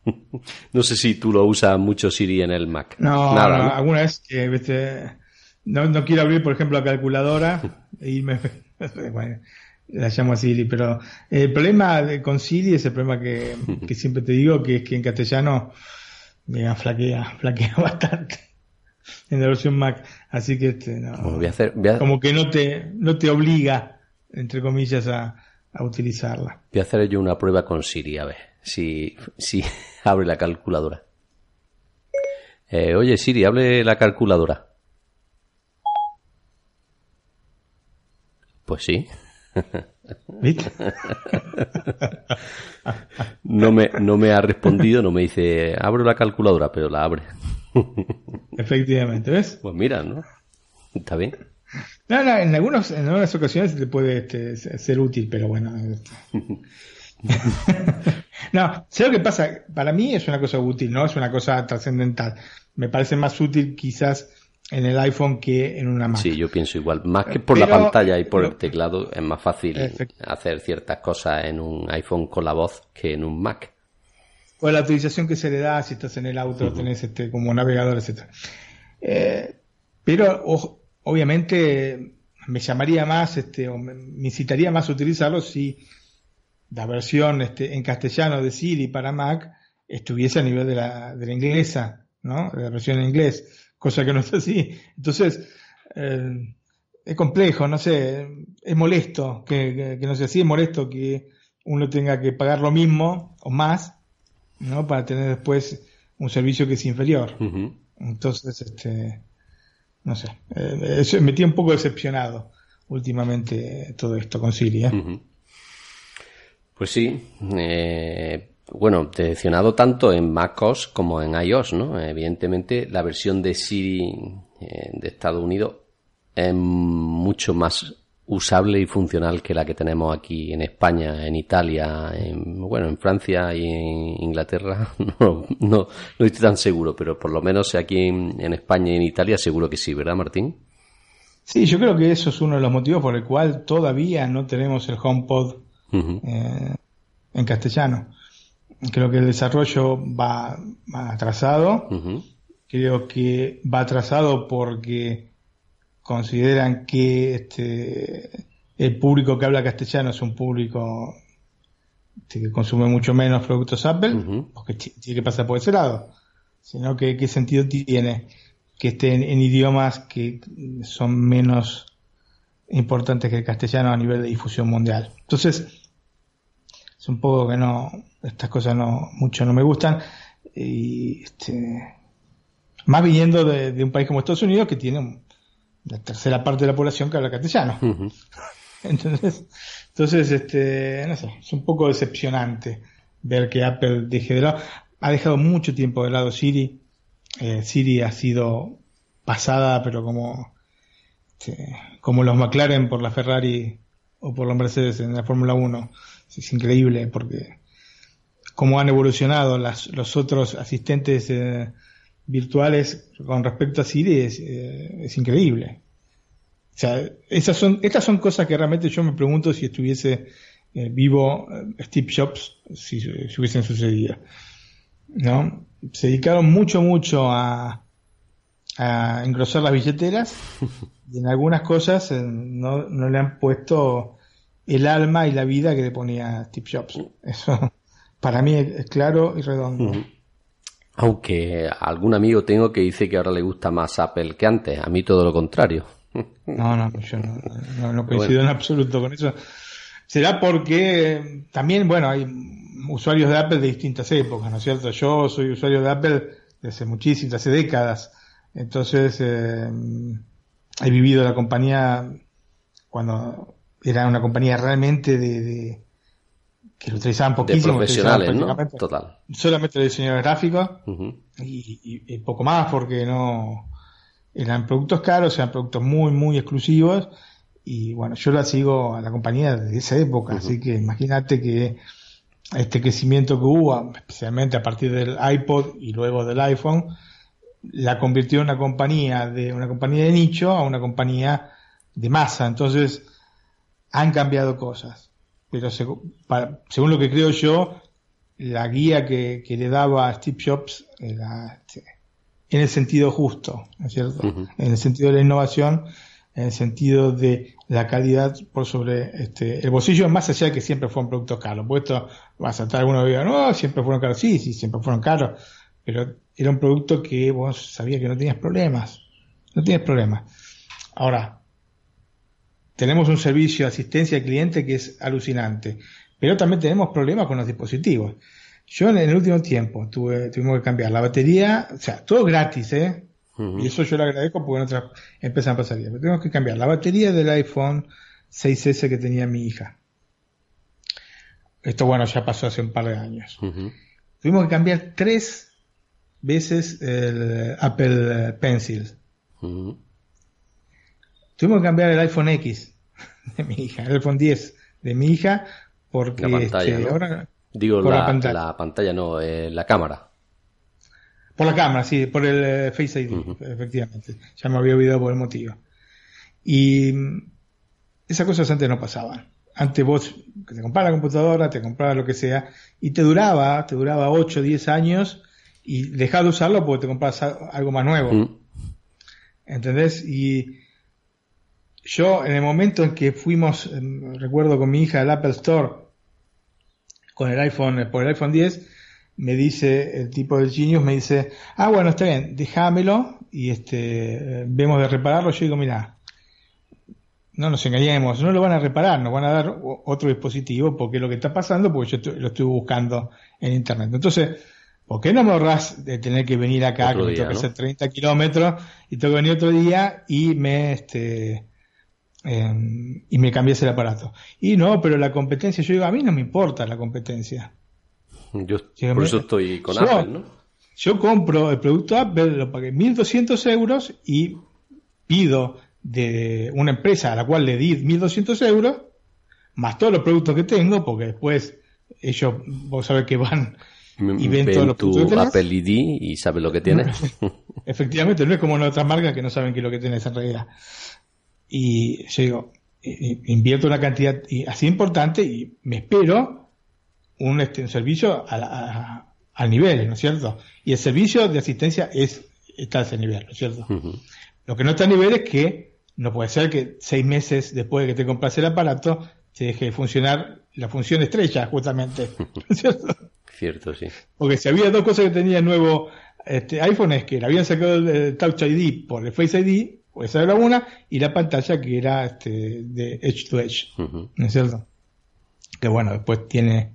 no sé si tú lo usas mucho Siri en el Mac. No, alguna vez que no, quiero abrir, por ejemplo, la calculadora y me, la llamo a Siri, pero el problema con Siri es el problema que, siempre te digo, que es que en castellano me flaquea, flaquea bastante en la versión Mac, así que este, como que no te, no te obliga, entre comillas, a, a utilizarla. Voy a hacer yo una prueba con Siri, a ver si, si abre la calculadora. Eh, oye Siri, hable la calculadora. Pues sí. no, me, no me ha respondido, no me dice, abro la calculadora, pero la abre. Efectivamente, ¿ves? Pues mira, ¿no? Está bien. No, no, en, algunos, en algunas ocasiones te puede este, ser útil, pero bueno. no, sé lo que pasa. Para mí es una cosa útil, no es una cosa trascendental. Me parece más útil quizás en el iPhone que en una Mac. Sí, yo pienso igual. Más que por la pantalla y por el teclado, es más fácil hacer ciertas cosas en un iPhone con la voz que en un Mac. O la utilización que se le da si estás en el auto, tenés este, como navegador, etc. Eh, pero obviamente me llamaría más, este, o me, incitaría más a utilizarlo si la versión este, en castellano de Siri para Mac estuviese a nivel de la, de la inglesa, ¿no? De la versión en inglés, cosa que no es así. Entonces, eh, es complejo, no sé, es molesto que, que, no sé, sí es molesto que uno tenga que pagar lo mismo o más, ¿no? Para tener después un servicio que es inferior. Entonces, este, no sé, eh, me tiene un poco decepcionado últimamente todo esto con Siri. ¿eh? Pues sí, eh, bueno, decepcionado tanto en MacOS como en iOS, ¿no? Evidentemente la versión de Siri eh, de Estados Unidos es mucho más usable y funcional que la que tenemos aquí en España, en Italia, en, bueno, en Francia y en Inglaterra, no, no, no estoy tan seguro, pero por lo menos aquí en, España y en Italia seguro que sí, ¿verdad, Martín? Sí, yo creo que eso es uno de los motivos por el cual todavía no tenemos el HomePod eh, en castellano. Creo que el desarrollo va, atrasado. Creo que va atrasado porque consideran que este, el público que habla castellano es un público este, que consume mucho menos productos Apple, porque tiene que pasar por ese lado, sino que qué sentido tiene que estén en idiomas que son menos importantes que el castellano a nivel de difusión mundial. Entonces, es un poco que no, estas cosas no, mucho no me gustan, y este, más viniendo de, de un país como Estados Unidos que tiene un, la tercera parte de la población que habla castellano. Entonces, entonces, este, no sé, es un poco decepcionante ver que Apple deje de lado, ha dejado mucho tiempo de lado Siri. Eh, Siri ha sido pasada, pero como, este, como los McLaren por la Ferrari o por los Mercedes en la Fórmula 1. Es increíble porque cómo han evolucionado las, los otros asistentes eh, virtuales con respecto a Siri es, eh, es, increíble. O sea, esas son, estas son cosas que realmente yo me pregunto si estuviese eh, vivo eh, Steve Jobs, si, si, hubiesen sucedido. ¿No? Se dedicaron mucho, mucho a, a engrosar las billeteras y en algunas cosas no, no le han puesto el alma y la vida que le ponía Steve Jobs. Eso para mí es claro y redondo. Aunque algún amigo tengo que dice que ahora le gusta más Apple que antes. A mí todo lo contrario. No, no, yo no, coincido en absoluto con eso. Será porque también, bueno, hay usuarios de Apple de distintas épocas, ¿no es cierto? Yo soy usuario de Apple desde muchísimas, hace décadas. Entonces, eh, he vivido la compañía cuando era una compañía realmente de que lo utilizaban poquísimo. profesionales, ¿no? Total. Solamente de diseñadores gráficos y, poco más porque no eran productos caros, eran productos muy, muy exclusivos y bueno, yo la sigo a la compañía desde esa época, así que imagínate que este crecimiento que hubo, especialmente a partir del iPod y luego del iPhone, la convirtió en una compañía de una compañía de nicho a una compañía de masa. Entonces, han cambiado cosas pero según, lo que creo yo, la guía que, le daba a Steve Jobs era este, en el sentido justo, ¿no es cierto? En el sentido de la innovación, en el sentido de la calidad por sobre este, el bolsillo, más allá de que siempre fue un producto caro. Puesto va a saltar alguno y diga, no, siempre fueron caros. Sí, sí, siempre fueron caros, pero era un producto que vos sabías que no tenías problemas. No tienes problemas. Ahora, tenemos un servicio de asistencia al cliente que es alucinante, pero también tenemos problemas con los dispositivos. Yo en el último tiempo tuve, tuvimos que cambiar la batería, o sea, todo gratis, ¿eh? Y eso yo lo agradezco porque en otras empresas pasaría. Pero tenemos que cambiar la batería del iPhone 6S que tenía mi hija. Esto, bueno, ya pasó hace un par de años. Tuvimos que cambiar tres veces el Apple Pencil. Tuvimos que cambiar el iPhone X de mi hija, el iPhone 10 de mi hija, porque la pantalla, este, ahora. Digo, la, pantalla. la, pantalla. no, eh, la cámara. Por la cámara, sí, por el eh, Face ID, efectivamente. Ya me había olvidado por el motivo. Y mm, esas cosas antes no pasaban. Antes vos te comprabas la computadora, te comprabas lo que sea, y te duraba, te duraba 8, 10 años, y dejabas de usarlo porque te comprabas algo más nuevo. Mm. ¿Entendés? Y yo en el momento en que fuimos, em, recuerdo con mi hija al Apple Store, con el iPhone, por el iPhone 10, me dice el tipo del Genius, me dice, ah, bueno, está bien, déjamelo y este, vemos de repararlo. Yo digo, mira, no nos engañemos, no lo van a reparar, nos van a dar otro dispositivo porque es lo que está pasando, porque yo lo estoy buscando en internet. Entonces, ¿por qué no me ahorras de tener que venir acá, que tengo que hacer 30 kilómetros y tengo que venir otro día y me, este, em, y me cambies el aparato? Y no, pero la competencia, yo digo, a mí no me importa la competencia. Yo, por eso estoy con Apple, ¿no? Yo compro el producto Apple, lo pagué 1.200 euros y pido de una empresa a la cual le di 1.200 euros, más todos los productos que tengo, porque después ellos, vos sabés que van y ven, todos los productos que Apple ID y saben lo que tienes. Efectivamente, no es como en otras marcas que no saben qué es lo que tienes en realidad. Y yo digo, invierto una cantidad así importante y me espero un, este, servicio al nivel, ¿no es cierto? Y el servicio de asistencia es está a ese nivel, ¿no es cierto? Lo que no está a nivel es que no puede ser que seis meses después de que te compras el aparato te deje de funcionar la función estrella, justamente. ¿Cierto? Cierto, sí. Porque si había dos cosas que tenía el nuevo este, iPhone es que le habían sacado el, Touch ID por el Face ID, pues esa era una, y la pantalla que era este, de Edge to Edge. ¿No es cierto? Que bueno, después tiene.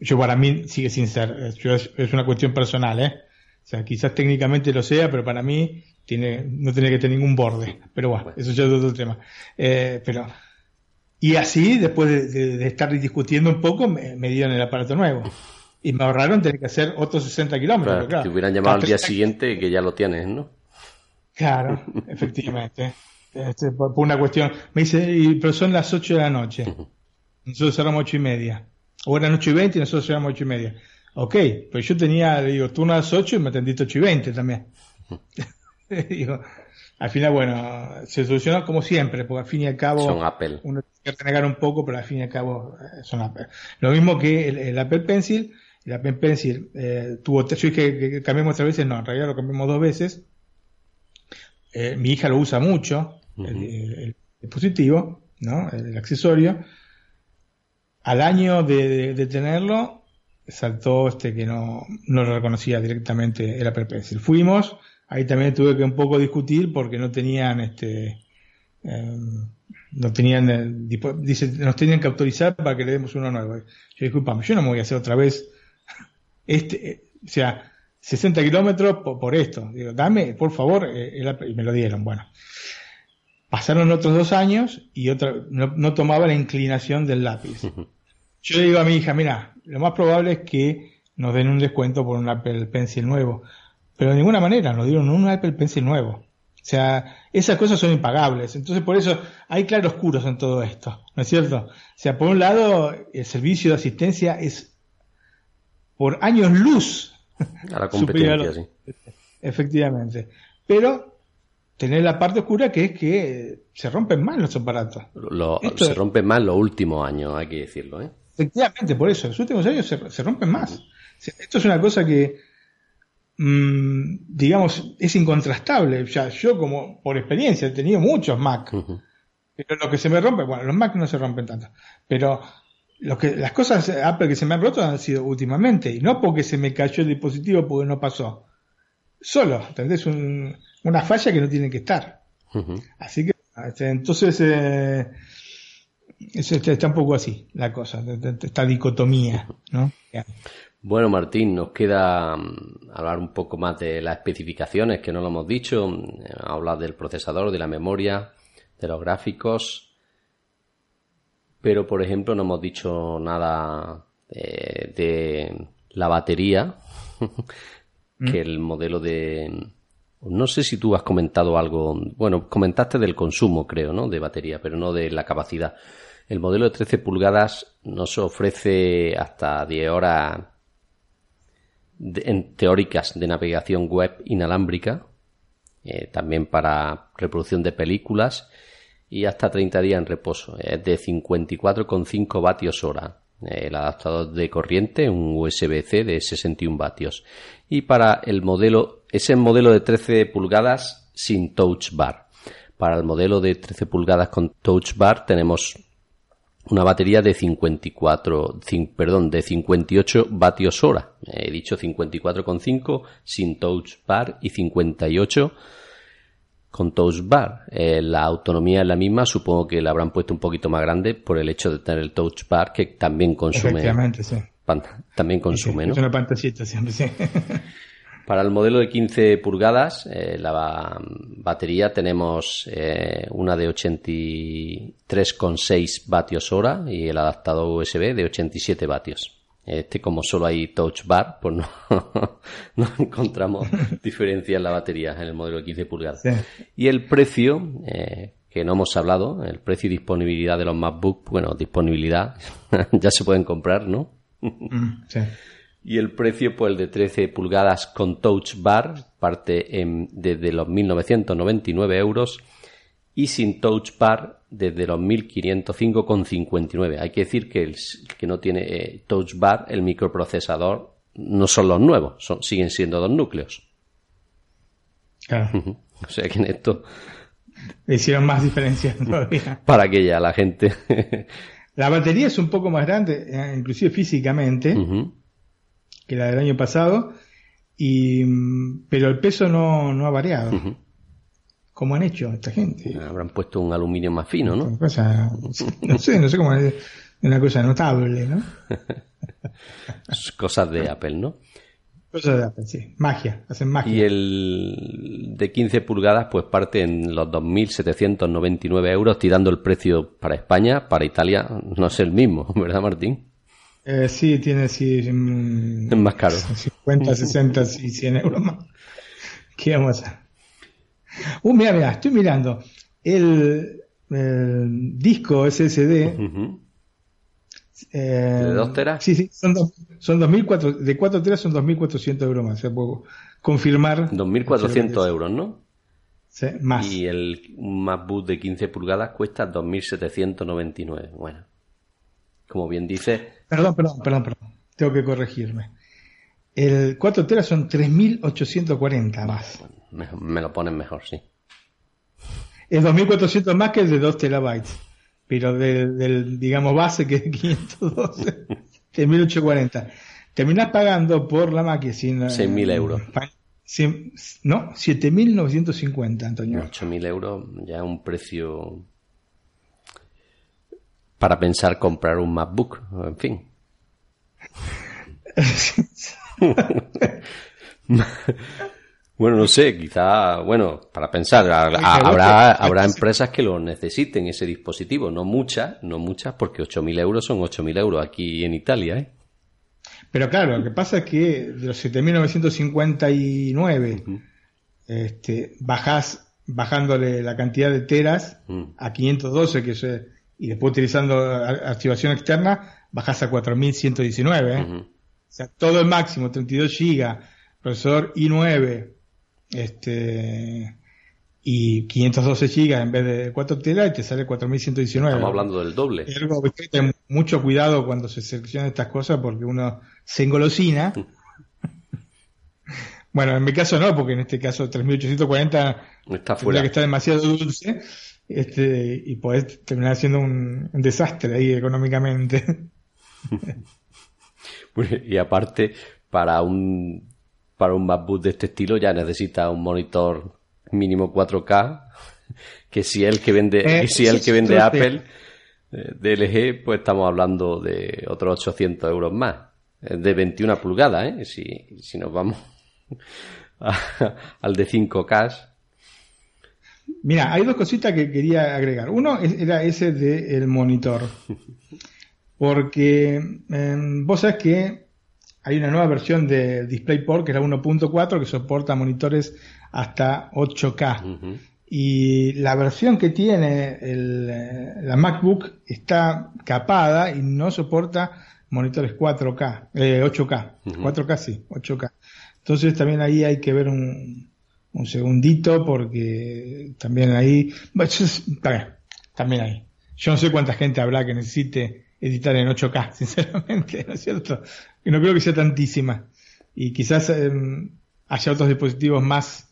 Yo para mí sigue sin ser. es una cuestión personal, ¿eh? O sea, quizás técnicamente lo sea, pero para mí tiene, no tiene que tener ningún borde. Pero bueno, eso ya es otro tema. Eh, pero, y así, después de, estar discutiendo un poco, me, dieron el aparato nuevo. Y me ahorraron tener que hacer otros 60 kilómetros. Claro, te hubieran llamado al día siguiente que ya lo tienes, ¿no? Claro, efectivamente. Este, por, una cuestión. Me dice, pero son las 8 de la noche. Nosotros cerramos 8 y media. O eran 8 y 20 y nosotros cerramos 8 y media. Ok, pues yo tenía, digo, turno a las 8 y me atendiste 8 y 20 también. digo, al final, bueno, se solucionó como siempre, porque al fin y al cabo. Son Apple. Uno tiene que renegar un poco, pero al fin y al cabo eh, son Apple. Lo mismo que el, Apple Pencil. El Apple Pencil eh, tuvo. Yo dije que, cambiamos tres veces, no, en realidad lo cambiamos dos veces. Eh, mi hija lo usa mucho, el, dispositivo, ¿no? El, accesorio. Al año de tenerlo, saltó este que no, no lo reconocía directamente el Apple Pencil. Fuimos, ahí también tuve que un poco discutir porque no tenían este em, no tenían dice, nos tenían que autorizar para que le demos uno nuevo. Yo disculpame, yo no me voy a hacer otra vez este, eh, o sea, 60 kilómetros por, esto. Digo, dame, por favor, eh, y me lo dieron. Bueno, pasaron otros dos años y otra, no, no tomaba la inclinación del lápiz. Yo le digo a mi hija, mira, lo más probable es que nos den un descuento por un Apple Pencil nuevo. Pero de ninguna manera nos dieron un Apple Pencil nuevo. O sea, esas cosas son impagables. Entonces, por eso hay claroscuros en todo esto. ¿No es cierto? O sea, por un lado, el servicio de asistencia es por años luz. A la competencia, sí. Efectivamente. Pero tener la parte oscura que es que se rompen mal los aparatos. se rompen mal los últimos años, hay que decirlo, ¿eh? Efectivamente, por eso, los últimos años se, rompen más. Esto es una cosa que, mm, digamos, es incontrastable. Ya yo, como por experiencia, he tenido muchos Mac. Pero lo que se me rompe, bueno, los Mac no se rompen tanto. Pero lo que, las cosas Apple que se me han roto han sido últimamente. Y no porque se me cayó el dispositivo porque no pasó. Solo, ¿entendés? una falla que no tiene que estar. Así que, este, entonces, eh, está un poco así la cosa, esta dicotomía, ¿no? Bueno, Martín, nos queda mm, hablar un poco más de las especificaciones, que no lo hemos dicho, mm, hablar del procesador, de la memoria, de los gráficos, pero por ejemplo no hemos dicho nada eh, de, la batería, que mm. el modelo de... No sé si tú has comentado algo, bueno, comentaste del consumo, creo, ¿no? De batería, pero no de la capacidad. El modelo de 13 pulgadas nos ofrece hasta 10 horas en teóricas de navegación web inalámbrica, eh, también para reproducción de películas y hasta 30 días en reposo. Es de 54,5 vatios hora. El adaptador de corriente, un USB-C de 61 vatios. Y para el modelo, ese modelo de 13 pulgadas sin touch bar. Para el modelo de 13 pulgadas con touch bar tenemos una batería de 54, perdón, de 58 vatios hora. He dicho 54,5 sin touch bar y 58 con touch bar. Eh, la autonomía es la misma, supongo que la habrán puesto un poquito más grande por el hecho de tener el touch bar que también consume. sí. También consume, ¿no? Es una pantallita siempre, sí. Para el modelo de 15 pulgadas, eh, la batería tenemos eh, una de 83,6 vatios hora y el adaptador USB de 87 vatios. Este, como solo hay touch bar, pues no, no encontramos diferencia en la batería en el modelo de 15 pulgadas. Y el precio, eh, que no hemos hablado, el precio y disponibilidad de los MacBook, bueno, disponibilidad, ya se pueden comprar, ¿no? Mm, sí. Y el precio, pues el de 13 pulgadas con touch bar, parte en, desde los 1.999 euros y sin touch bar desde los 1.505,59. Hay que decir que el que no tiene eh, touch bar, el microprocesador, no son los nuevos, son, siguen siendo dos núcleos. Claro. o sea que en esto... Hicieron más diferencias todavía. Para que ya la gente... la batería es un poco más grande, eh, inclusive físicamente que la del año pasado, y, mm, pero el peso no, no ha variado. ¿Cómo han hecho esta gente? Habrán puesto un aluminio más fino, ¿no? no sé, no sé cómo es una cosa notable, ¿no? Cosas de Apple, ¿no? Cosas de Apple, sí. Magia, hacen magia. Y el de 15 pulgadas, pues parte en los 2.799 euros, tirando el precio para España, para Italia no es el mismo, ¿verdad, Martín? Eh, sí, tiene sí, mm, es más caro. 50, 60 y 100 euros más. ¿Qué vamos a hacer? Uh, mira, mira, estoy mirando. El, disco SSD. Eh, ¿De 2 teras? Sí, sí, son, son 2004, de 4 teras son 2.400 euros más. O sea, puedo confirmar. 2.400 euros, ¿no? Sí, más. Y el MacBook de 15 pulgadas cuesta 2.799. Bueno, como bien dice, Perdón, perdón, perdón, perdón. Tengo que corregirme. El 4 teras son 3.840 más. Me, lo ponen mejor, sí. Es 2.400 más que el de 2 terabytes. Pero del, digamos, base que es 512, 3.840. Terminás pagando por la máquina sin... 6.000 euros. no, 7.950, Antonio. 8.000 euros ya es un precio para pensar comprar un MacBook, en fin. bueno, no sé, quizá, bueno, para pensar, habrá, habrá empresas que lo necesiten ese dispositivo, no muchas, no muchas, porque 8.000 euros son 8.000 euros aquí en Italia, ¿eh? Pero claro, lo que pasa es que de los 7.959, este, bajás, bajándole la cantidad de teras mm. a 512, que es y después utilizando activación externa, bajas a 4119. ¿eh? O sea, todo el máximo, 32 GB, procesador i9, este, y 512 GB en vez de 4 TB, y te sale 4119. Estamos hablando del doble. Ten mucho cuidado cuando se seleccionan estas cosas porque uno se engolosina. bueno, en mi caso no, porque en este caso 3840 está fuera. que está demasiado dulce este, y puedes terminar siendo un, desastre ahí económicamente. y aparte, para un, para un MacBook de este estilo ya necesita un monitor mínimo 4K, que si el que vende, eh, si el que vende Apple, eh, de LG, pues estamos hablando de otros 800 euros más, de 21 pulgadas, ¿eh? si, si nos vamos al de 5K, Mira, hay dos cositas que quería agregar. Uno era ese del monitor. Porque em, vos sabés que hay una nueva versión de DisplayPort, que es la 1.4, que soporta monitores hasta 8K. Y la versión que tiene el, la MacBook está capada y no soporta monitores 4K, eh, 8K, 4K sí, 8K. Entonces también ahí hay que ver un, un segundito porque también ahí, también ahí. Yo no sé cuánta gente habrá que necesite editar en 8K, sinceramente, ¿no es cierto? Y no creo que sea tantísima. Y quizás em, haya otros dispositivos más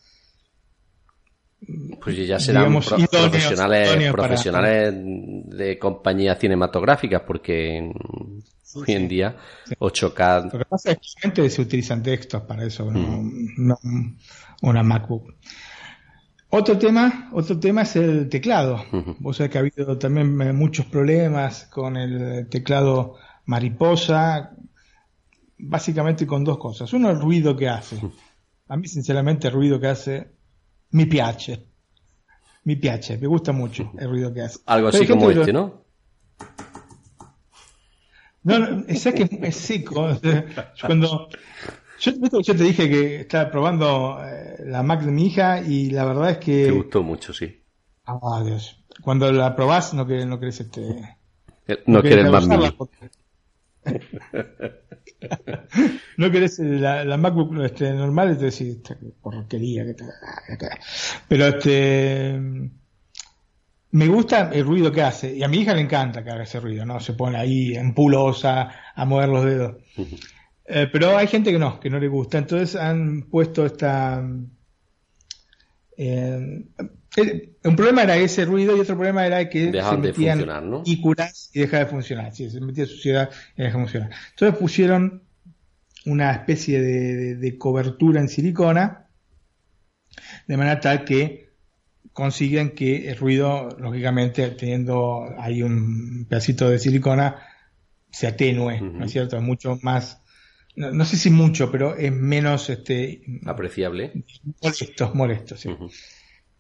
pues ya serán profesionales, profesionales de compañías cinematográficas, porque hoy en día 8K. Lo que pasa es que se utilizan textos para eso, no, una MacBook. Otro tema, otro tema es el teclado. Vos sabés que ha habido también eh, muchos problemas con el teclado mariposa, básicamente con dos cosas. Uno, el ruido que hace. A mí, sinceramente, el ruido que hace me piace. Me piace, me gusta mucho el ruido que hace. Algo así como este, ¿no? No, no es que es seco. Cuando yo, yo, te dije que estaba probando eh, la Mac de mi hija y la verdad es que. Te gustó mucho, sí. Ah, Dios. Cuando la probás no, no querés este. Eh, no, querés más no querés la, la MacBook este, normal y te decís, porquería. Que Pero este. Me gusta el ruido que hace. Y a mi hija le encanta que haga ese ruido, ¿no? Se pone ahí en pulosa a mover los dedos. Eh, pero hay gente que no, que no le gusta. Entonces han puesto esta. Eh, un problema era ese ruido y otro problema era que se metían y curas y dejaba de funcionar. Sí, se metía suciedad y dejaba de funcionar. Entonces pusieron una especie de, cobertura en silicona de manera tal que consiguen que el ruido, lógicamente, teniendo ahí un pedacito de silicona, se atenúe, ¿no es cierto? Es mucho más no, sé si mucho, pero es menos este apreciable. Molesto, molesto, sí.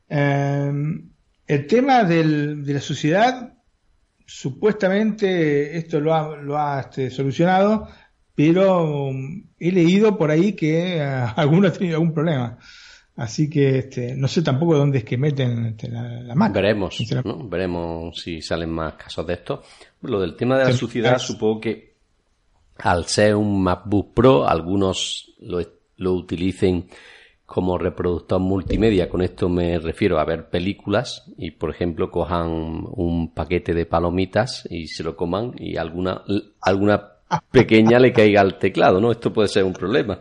Em, el tema del, de la sociedad, supuestamente esto lo ha, lo ha este, solucionado, pero um, he leído por ahí que uh, alguno ha tenido algún problema. Así que este, no sé tampoco dónde es que meten este, la, la mano. Veremos, veremos si salen más casos de esto. Lo del tema de la suciedad, supongo que al ser un MacBook Pro, algunos lo, lo utilicen como reproductor multimedia. Con esto me refiero a ver películas y, por ejemplo, cojan un paquete de palomitas y se lo coman y alguna, alguna pequeña le caiga al teclado, ¿no? Esto puede ser un problema.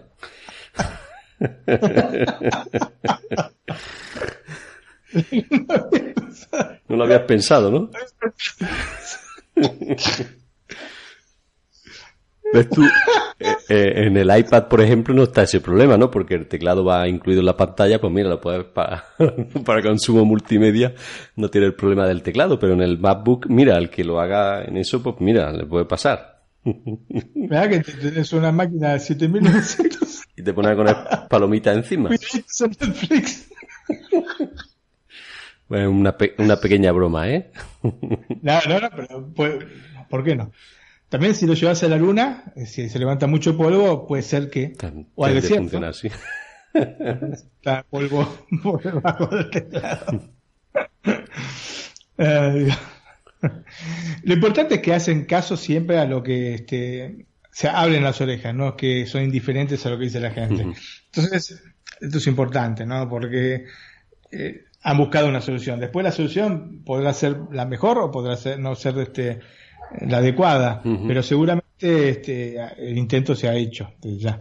No lo habías pensado, ¿no? ¿Ves tú? Eh, eh, en el iPad, por ejemplo, no está ese problema, ¿no? Porque el teclado va incluido en la pantalla, pues mira, lo puedes para, para consumo multimedia, no tiene el problema del teclado, pero en el MacBook, mira, el que lo haga en eso, pues mira, le puede pasar. Mira que tienes una máquina de 7900. Y te pones con palomita encima. Bueno, una, una pequeña broma, ¿eh? No, no, no, pero pues, ¿por qué no? También si lo llevas a la luna, eh, si se levanta mucho polvo, puede ser que... o al desierto. Está polvo por debajo del teclado. Eh, lo importante es que hacen caso siempre a lo que este, se hablen las orejas, no que son indiferentes a lo que dice la gente. Entonces, esto es importante, ¿no? Porque eh, han buscado una solución. Después la solución podrá ser la mejor o podrá ser, no ser este, la adecuada, pero seguramente este, el intento se ha hecho ya.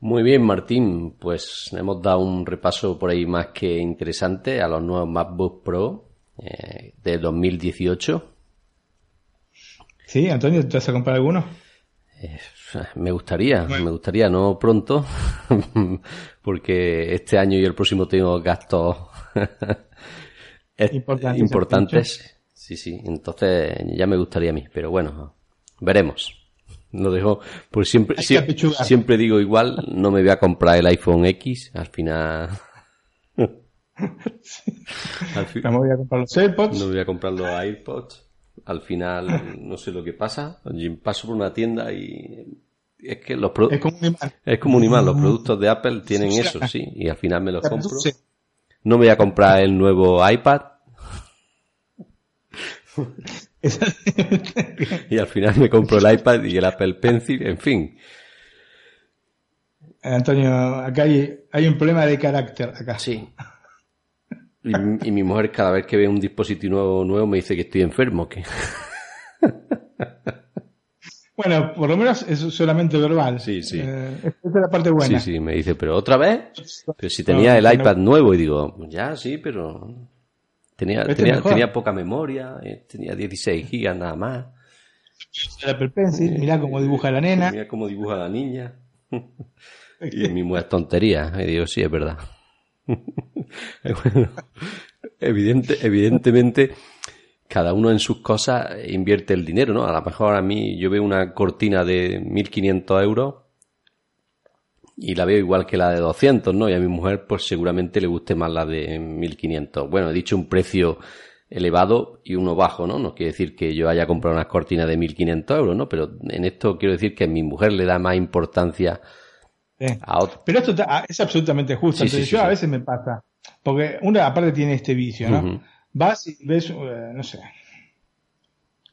Muy bien, Martín. Pues hemos dado un repaso por ahí más que interesante a los nuevos MacBook Pro eh, de 2018. Sí, Antonio, ¿te vas a comprar alguno? Eh, me gustaría, me gustaría, no pronto, porque este año y el próximo tengo gastos importantes Sí, sí, entonces ya me gustaría a mí, pero bueno, veremos. Lo dejo, pues siempre, siempre, digo igual, no me voy a comprar el iPhone X, al final... no me voy a comprar los AirPods. No voy a comprar los iPods. Al final, no sé lo que pasa. Paso por una tienda y es que los es como un imán. Es como un imán. Los productos de Apple tienen eso, sí. Y al final me los compro. No me voy a comprar el nuevo iPad y al final me compro el iPad y el Apple Pencil, en fin. Antonio, acá hay, hay un problema de carácter acá. Sí. Y, mi mujer cada vez que ve un dispositivo nuevo, me dice que estoy enfermo. Que... bueno, por lo menos es solamente verbal. Sí, sí. Eh, esta es la parte buena. Sí, sí, me dice, pero otra vez. Pero si tenía el iPad nuevo y digo, ya, sí, pero tenía, este tenía, tenía, poca memoria, eh, tenía 16 gigas nada más. Apple Pencil, mirá cómo dibuja la nena. Mirá cómo dibuja la niña. y mi mujer tontería. Y digo, sí, es verdad. evidente, evidentemente, cada uno en sus cosas invierte el dinero, ¿no? A lo mejor a mí yo veo una cortina de 1.500 euros y la veo igual que la de 200, ¿no? Y a mi mujer, pues seguramente le guste más la de 1.500. Bueno, he dicho un precio elevado y uno bajo, ¿no? No quiere decir que yo haya comprado unas cortinas de 1.500 euros, ¿no? Pero en esto quiero decir que a mi mujer le da más importancia pero esto es absolutamente justo. Entonces yo a veces me pasa, porque una aparte tiene este vicio, ¿no? Vas y ves, eh, no sé,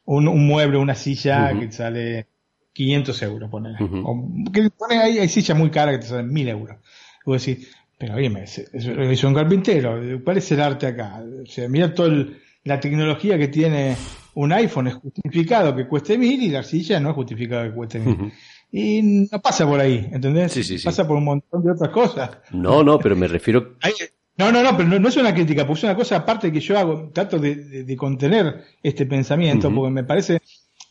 un, mueble, una silla que sale 500 euros, ponele. que pone ahí, hay sillas muy caras que te salen 1000 euros. Vos decís, pero oye, eso es un carpintero, ¿cuál es el arte acá? O sea, mira toda la tecnología que tiene un iPhone, es justificado que cueste 1000 y la silla no es justificado que cueste 1000. Y no pasa por ahí, ¿entendés? Sí, sí, sí. Pasa por un montón de otras cosas. No, no, pero me refiero. No, no, no, pero no, es una crítica, porque es una cosa aparte que yo hago, trato de, contener este pensamiento, porque me parece,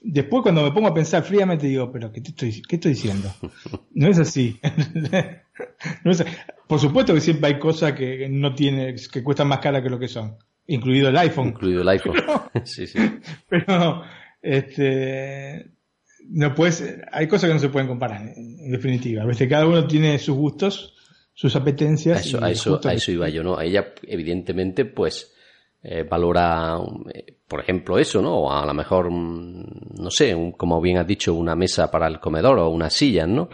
después cuando me pongo a pensar fríamente digo, pero ¿qué, estoy, qué estoy diciendo? No es así. no es, por supuesto que siempre hay cosas que no tiene, que cuestan más cara que lo que son, incluido el iPhone. Incluido el iPhone. sí, sí. Pero, este, no puedes, hay cosas que no se pueden comparar, en definitiva. A veces cada uno tiene sus gustos, sus apetencias. A eso, a eso, iba yo, ¿no? Ella, evidentemente, pues, eh, valora, eh, por ejemplo, eso, ¿no? O a lo mejor, mm, no sé, como bien has dicho, una mesa para el comedor o una silla, ¿no?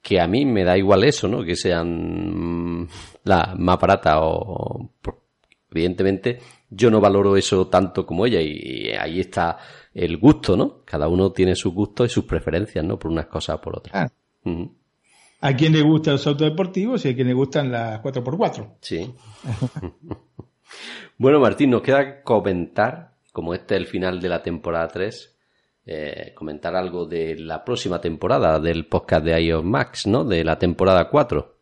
Que a mí me da igual eso, ¿no? Que sean mm, la más barata o, evidentemente, yo no valoro eso tanto como ella y ahí está el gusto, ¿no? Cada uno tiene sus gustos y sus preferencias, ¿no? Por unas cosas o por otras. Ah. A quien le gustan los autos deportivos y a quien le gustan las 4x4. Sí. bueno, Martín, nos queda comentar, como este es el final de la temporada 3, eh, comentar algo de la próxima temporada del podcast de iOS Max, ¿no? De la temporada 4.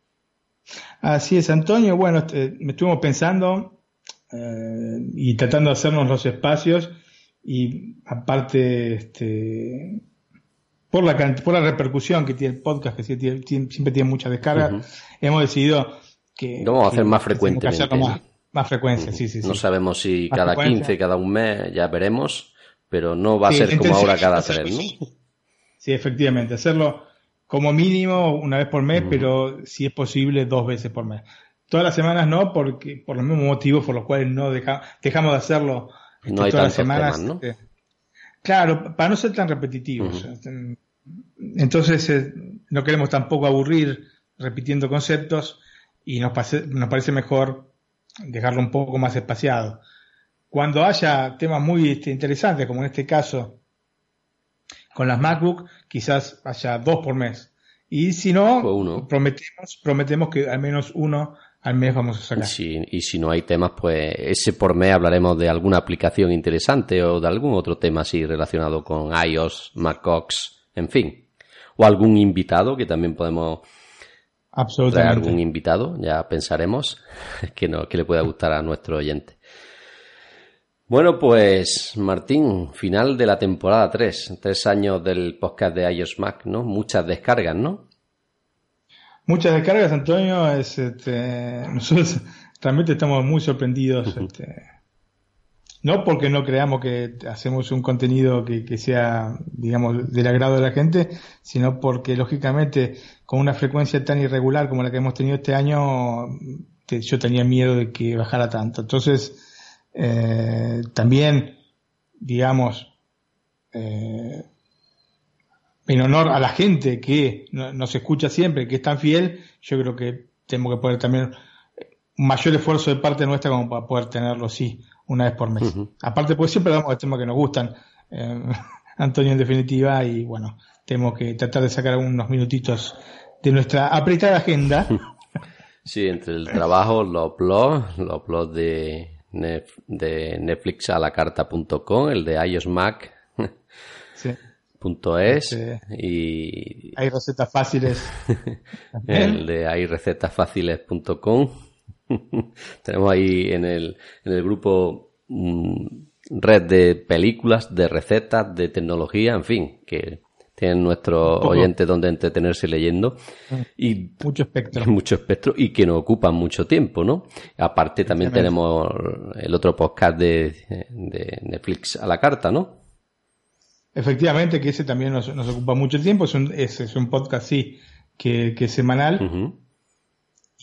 Así es, Antonio. Bueno, este, me estuvimos pensando eh, y tratando de hacernos los espacios y aparte este, por la por la repercusión que tiene el podcast que siempre tiene mucha descarga hemos decidido que vamos a hacer más frecuentemente más, frecuencia sí sí no sabemos si cada 15 cada un mes ya veremos pero no va a ser como ahora cada tres ¿no? sí efectivamente hacerlo como mínimo una vez por mes pero si es posible dos veces por mes todas las semanas no porque por los mismos motivos por los cuales no dejamos de hacerlo no hay tantos semanas, ¿no? Este, claro, para no ser tan repetitivos. Este, entonces, eh, no queremos tampoco aburrir repitiendo conceptos y nos, nos parece mejor dejarlo un poco más espaciado. Cuando haya temas muy este, interesantes, como en este caso con las MacBook, quizás haya dos por mes. Y si no, prometemos, prometemos que al menos uno al mes vamos a sacar. y si no hay temas, pues ese por mes hablaremos de alguna aplicación interesante o de algún otro tema así relacionado con iOS, macOS, en fin. O algún invitado que también podemos Absolutamente. traer algún invitado, ya pensaremos que, no, que le pueda gustar a nuestro oyente. Bueno, pues Martín, final de la temporada 3, tres años del podcast de iOS Mac, ¿no? Muchas descargas, ¿no? Muchas descargas, Antonio. Es, este, nosotros realmente estamos muy sorprendidos. Este, no porque no creamos que hacemos un contenido que, sea, digamos, del agrado de la gente, sino porque, lógicamente, con una frecuencia tan irregular como la que hemos tenido este año, yo tenía miedo de que bajara tanto. Entonces, eh, también, digamos, eh, en honor a la gente que nos escucha siempre, que es tan fiel, yo creo que tenemos que poner también mayor esfuerzo de parte nuestra como para poder tenerlo, sí, una vez por mes. Aparte, pues siempre damos temas que nos gustan, eh, Antonio, en definitiva, y bueno, tenemos que tratar de sacar unos minutitos de nuestra apretada agenda. Sí, entre el trabajo, los blogs, los blogs de, de Netflix a la carta.com, el de iOS Mac. Sí. Punto es y hay recetas fáciles el de hay recetas fáciles.com tenemos ahí en el, en el grupo mm, red de películas de recetas de tecnología en fin que tienen nuestros oyentes donde entretenerse leyendo. Y mucho espectro. mucho espectro y que nos ocupan mucho tiempo no aparte también tenemos el otro podcast de, de Netflix a la carta no Efectivamente, que ese también nos, ocupa mucho tiempo. Es un, es, un podcast, sí, que, es semanal.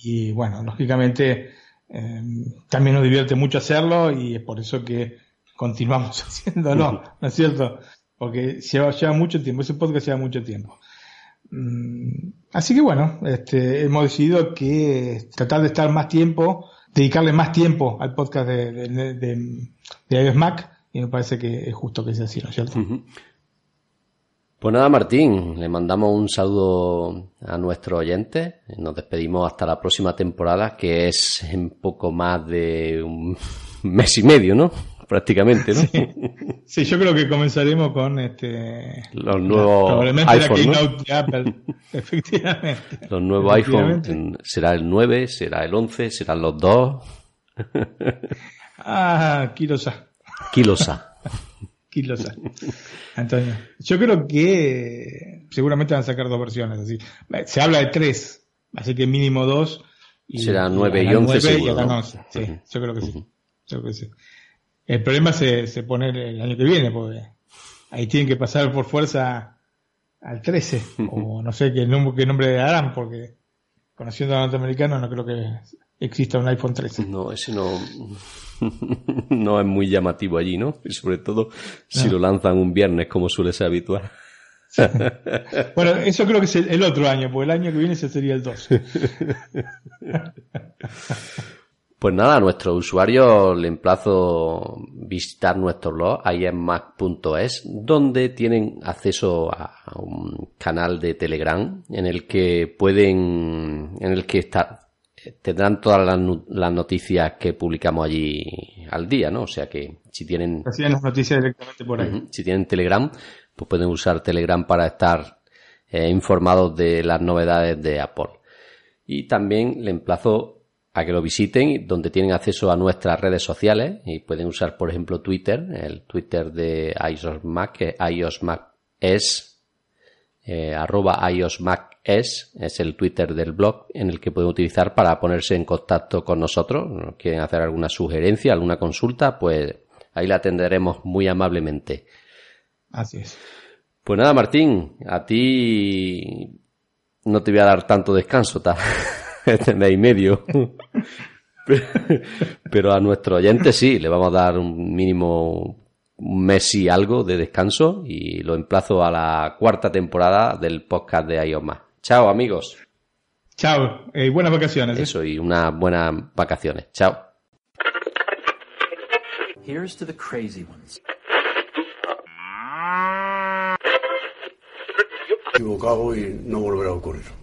Y bueno, lógicamente em, también nos divierte mucho hacerlo y es por eso que continuamos haciéndolo, ¿no es cierto? Porque lleva, lleva mucho tiempo, ese podcast lleva mucho tiempo. Mm, así que bueno, este, hemos decidido que tratar de estar más tiempo, dedicarle más tiempo al podcast de, de, de, iOS Mac y me parece que es justo que sea así, ¿no es cierto? Pues nada, Martín, le mandamos un saludo a nuestros oyentes. Nos despedimos hasta la próxima temporada, que es en poco más de un mes y medio, ¿no? Prácticamente, ¿no? Sí, yo creo que comenzaremos con este los nuevos iPhone, de Apple, efectivamente. Los nuevos iPhone será el 9, será el 11, serán los dos. ah, Kilosa. Kilosa. Kilosa. Antonio. Yo creo que seguramente van a sacar dos versiones. así Se habla de tres, así que mínimo dos. Y, Será 9 y 11 seguro, Sí, yo creo que sí. Yo creo que sí. El problema se, se pone el año que viene, porque ahí tienen que pasar por fuerza al 13, o no sé qué nombre, qué nombre darán, porque conociendo a los norteamericanos no creo que exista un iPhone 13. No, ese no, no es muy llamativo allí, ¿no? Y sobre todo si lo lanzan un viernes, como suele ser habitual. bueno, eso creo que es el, otro año, porque el año que viene ese sería el 2. Pues nada, a nuestros usuarios le emplazo visitar nuestro blog, iMac.es, donde tienen acceso a un canal de Telegram en el que pueden, en el que está, tendrán todas las, noticias que publicamos allí al día, ¿no? O sea que si tienen... las noticias directamente por ahí. si tienen Telegram, pues pueden usar Telegram para estar eh, informados de las novedades de Apple. Y también le emplazo a que lo visiten, donde tienen acceso a nuestras redes sociales y pueden usar, por ejemplo, Twitter, el Twitter de iOS Mac, que iOS Mac es eh, arroba iOSMac es, es el Twitter del blog en el que pueden utilizar para ponerse en contacto con nosotros. ¿Quieren hacer alguna sugerencia, alguna consulta? Pues ahí la atenderemos muy amablemente. Así es. Pues nada, Martín, a ti no te voy a dar tanto descanso, tal. este y medio. Pero a nuestro oyente sí, le vamos a dar un mínimo un mes y algo de descanso y lo emplazo a la cuarta temporada del podcast de IOMA. Chao amigos. Chao, y eh, buenas vacaciones. ¿eh? Eso, y unas buenas vacaciones. Chao. Here's to the crazy ones. Equivocado y no volverá a ocurrir.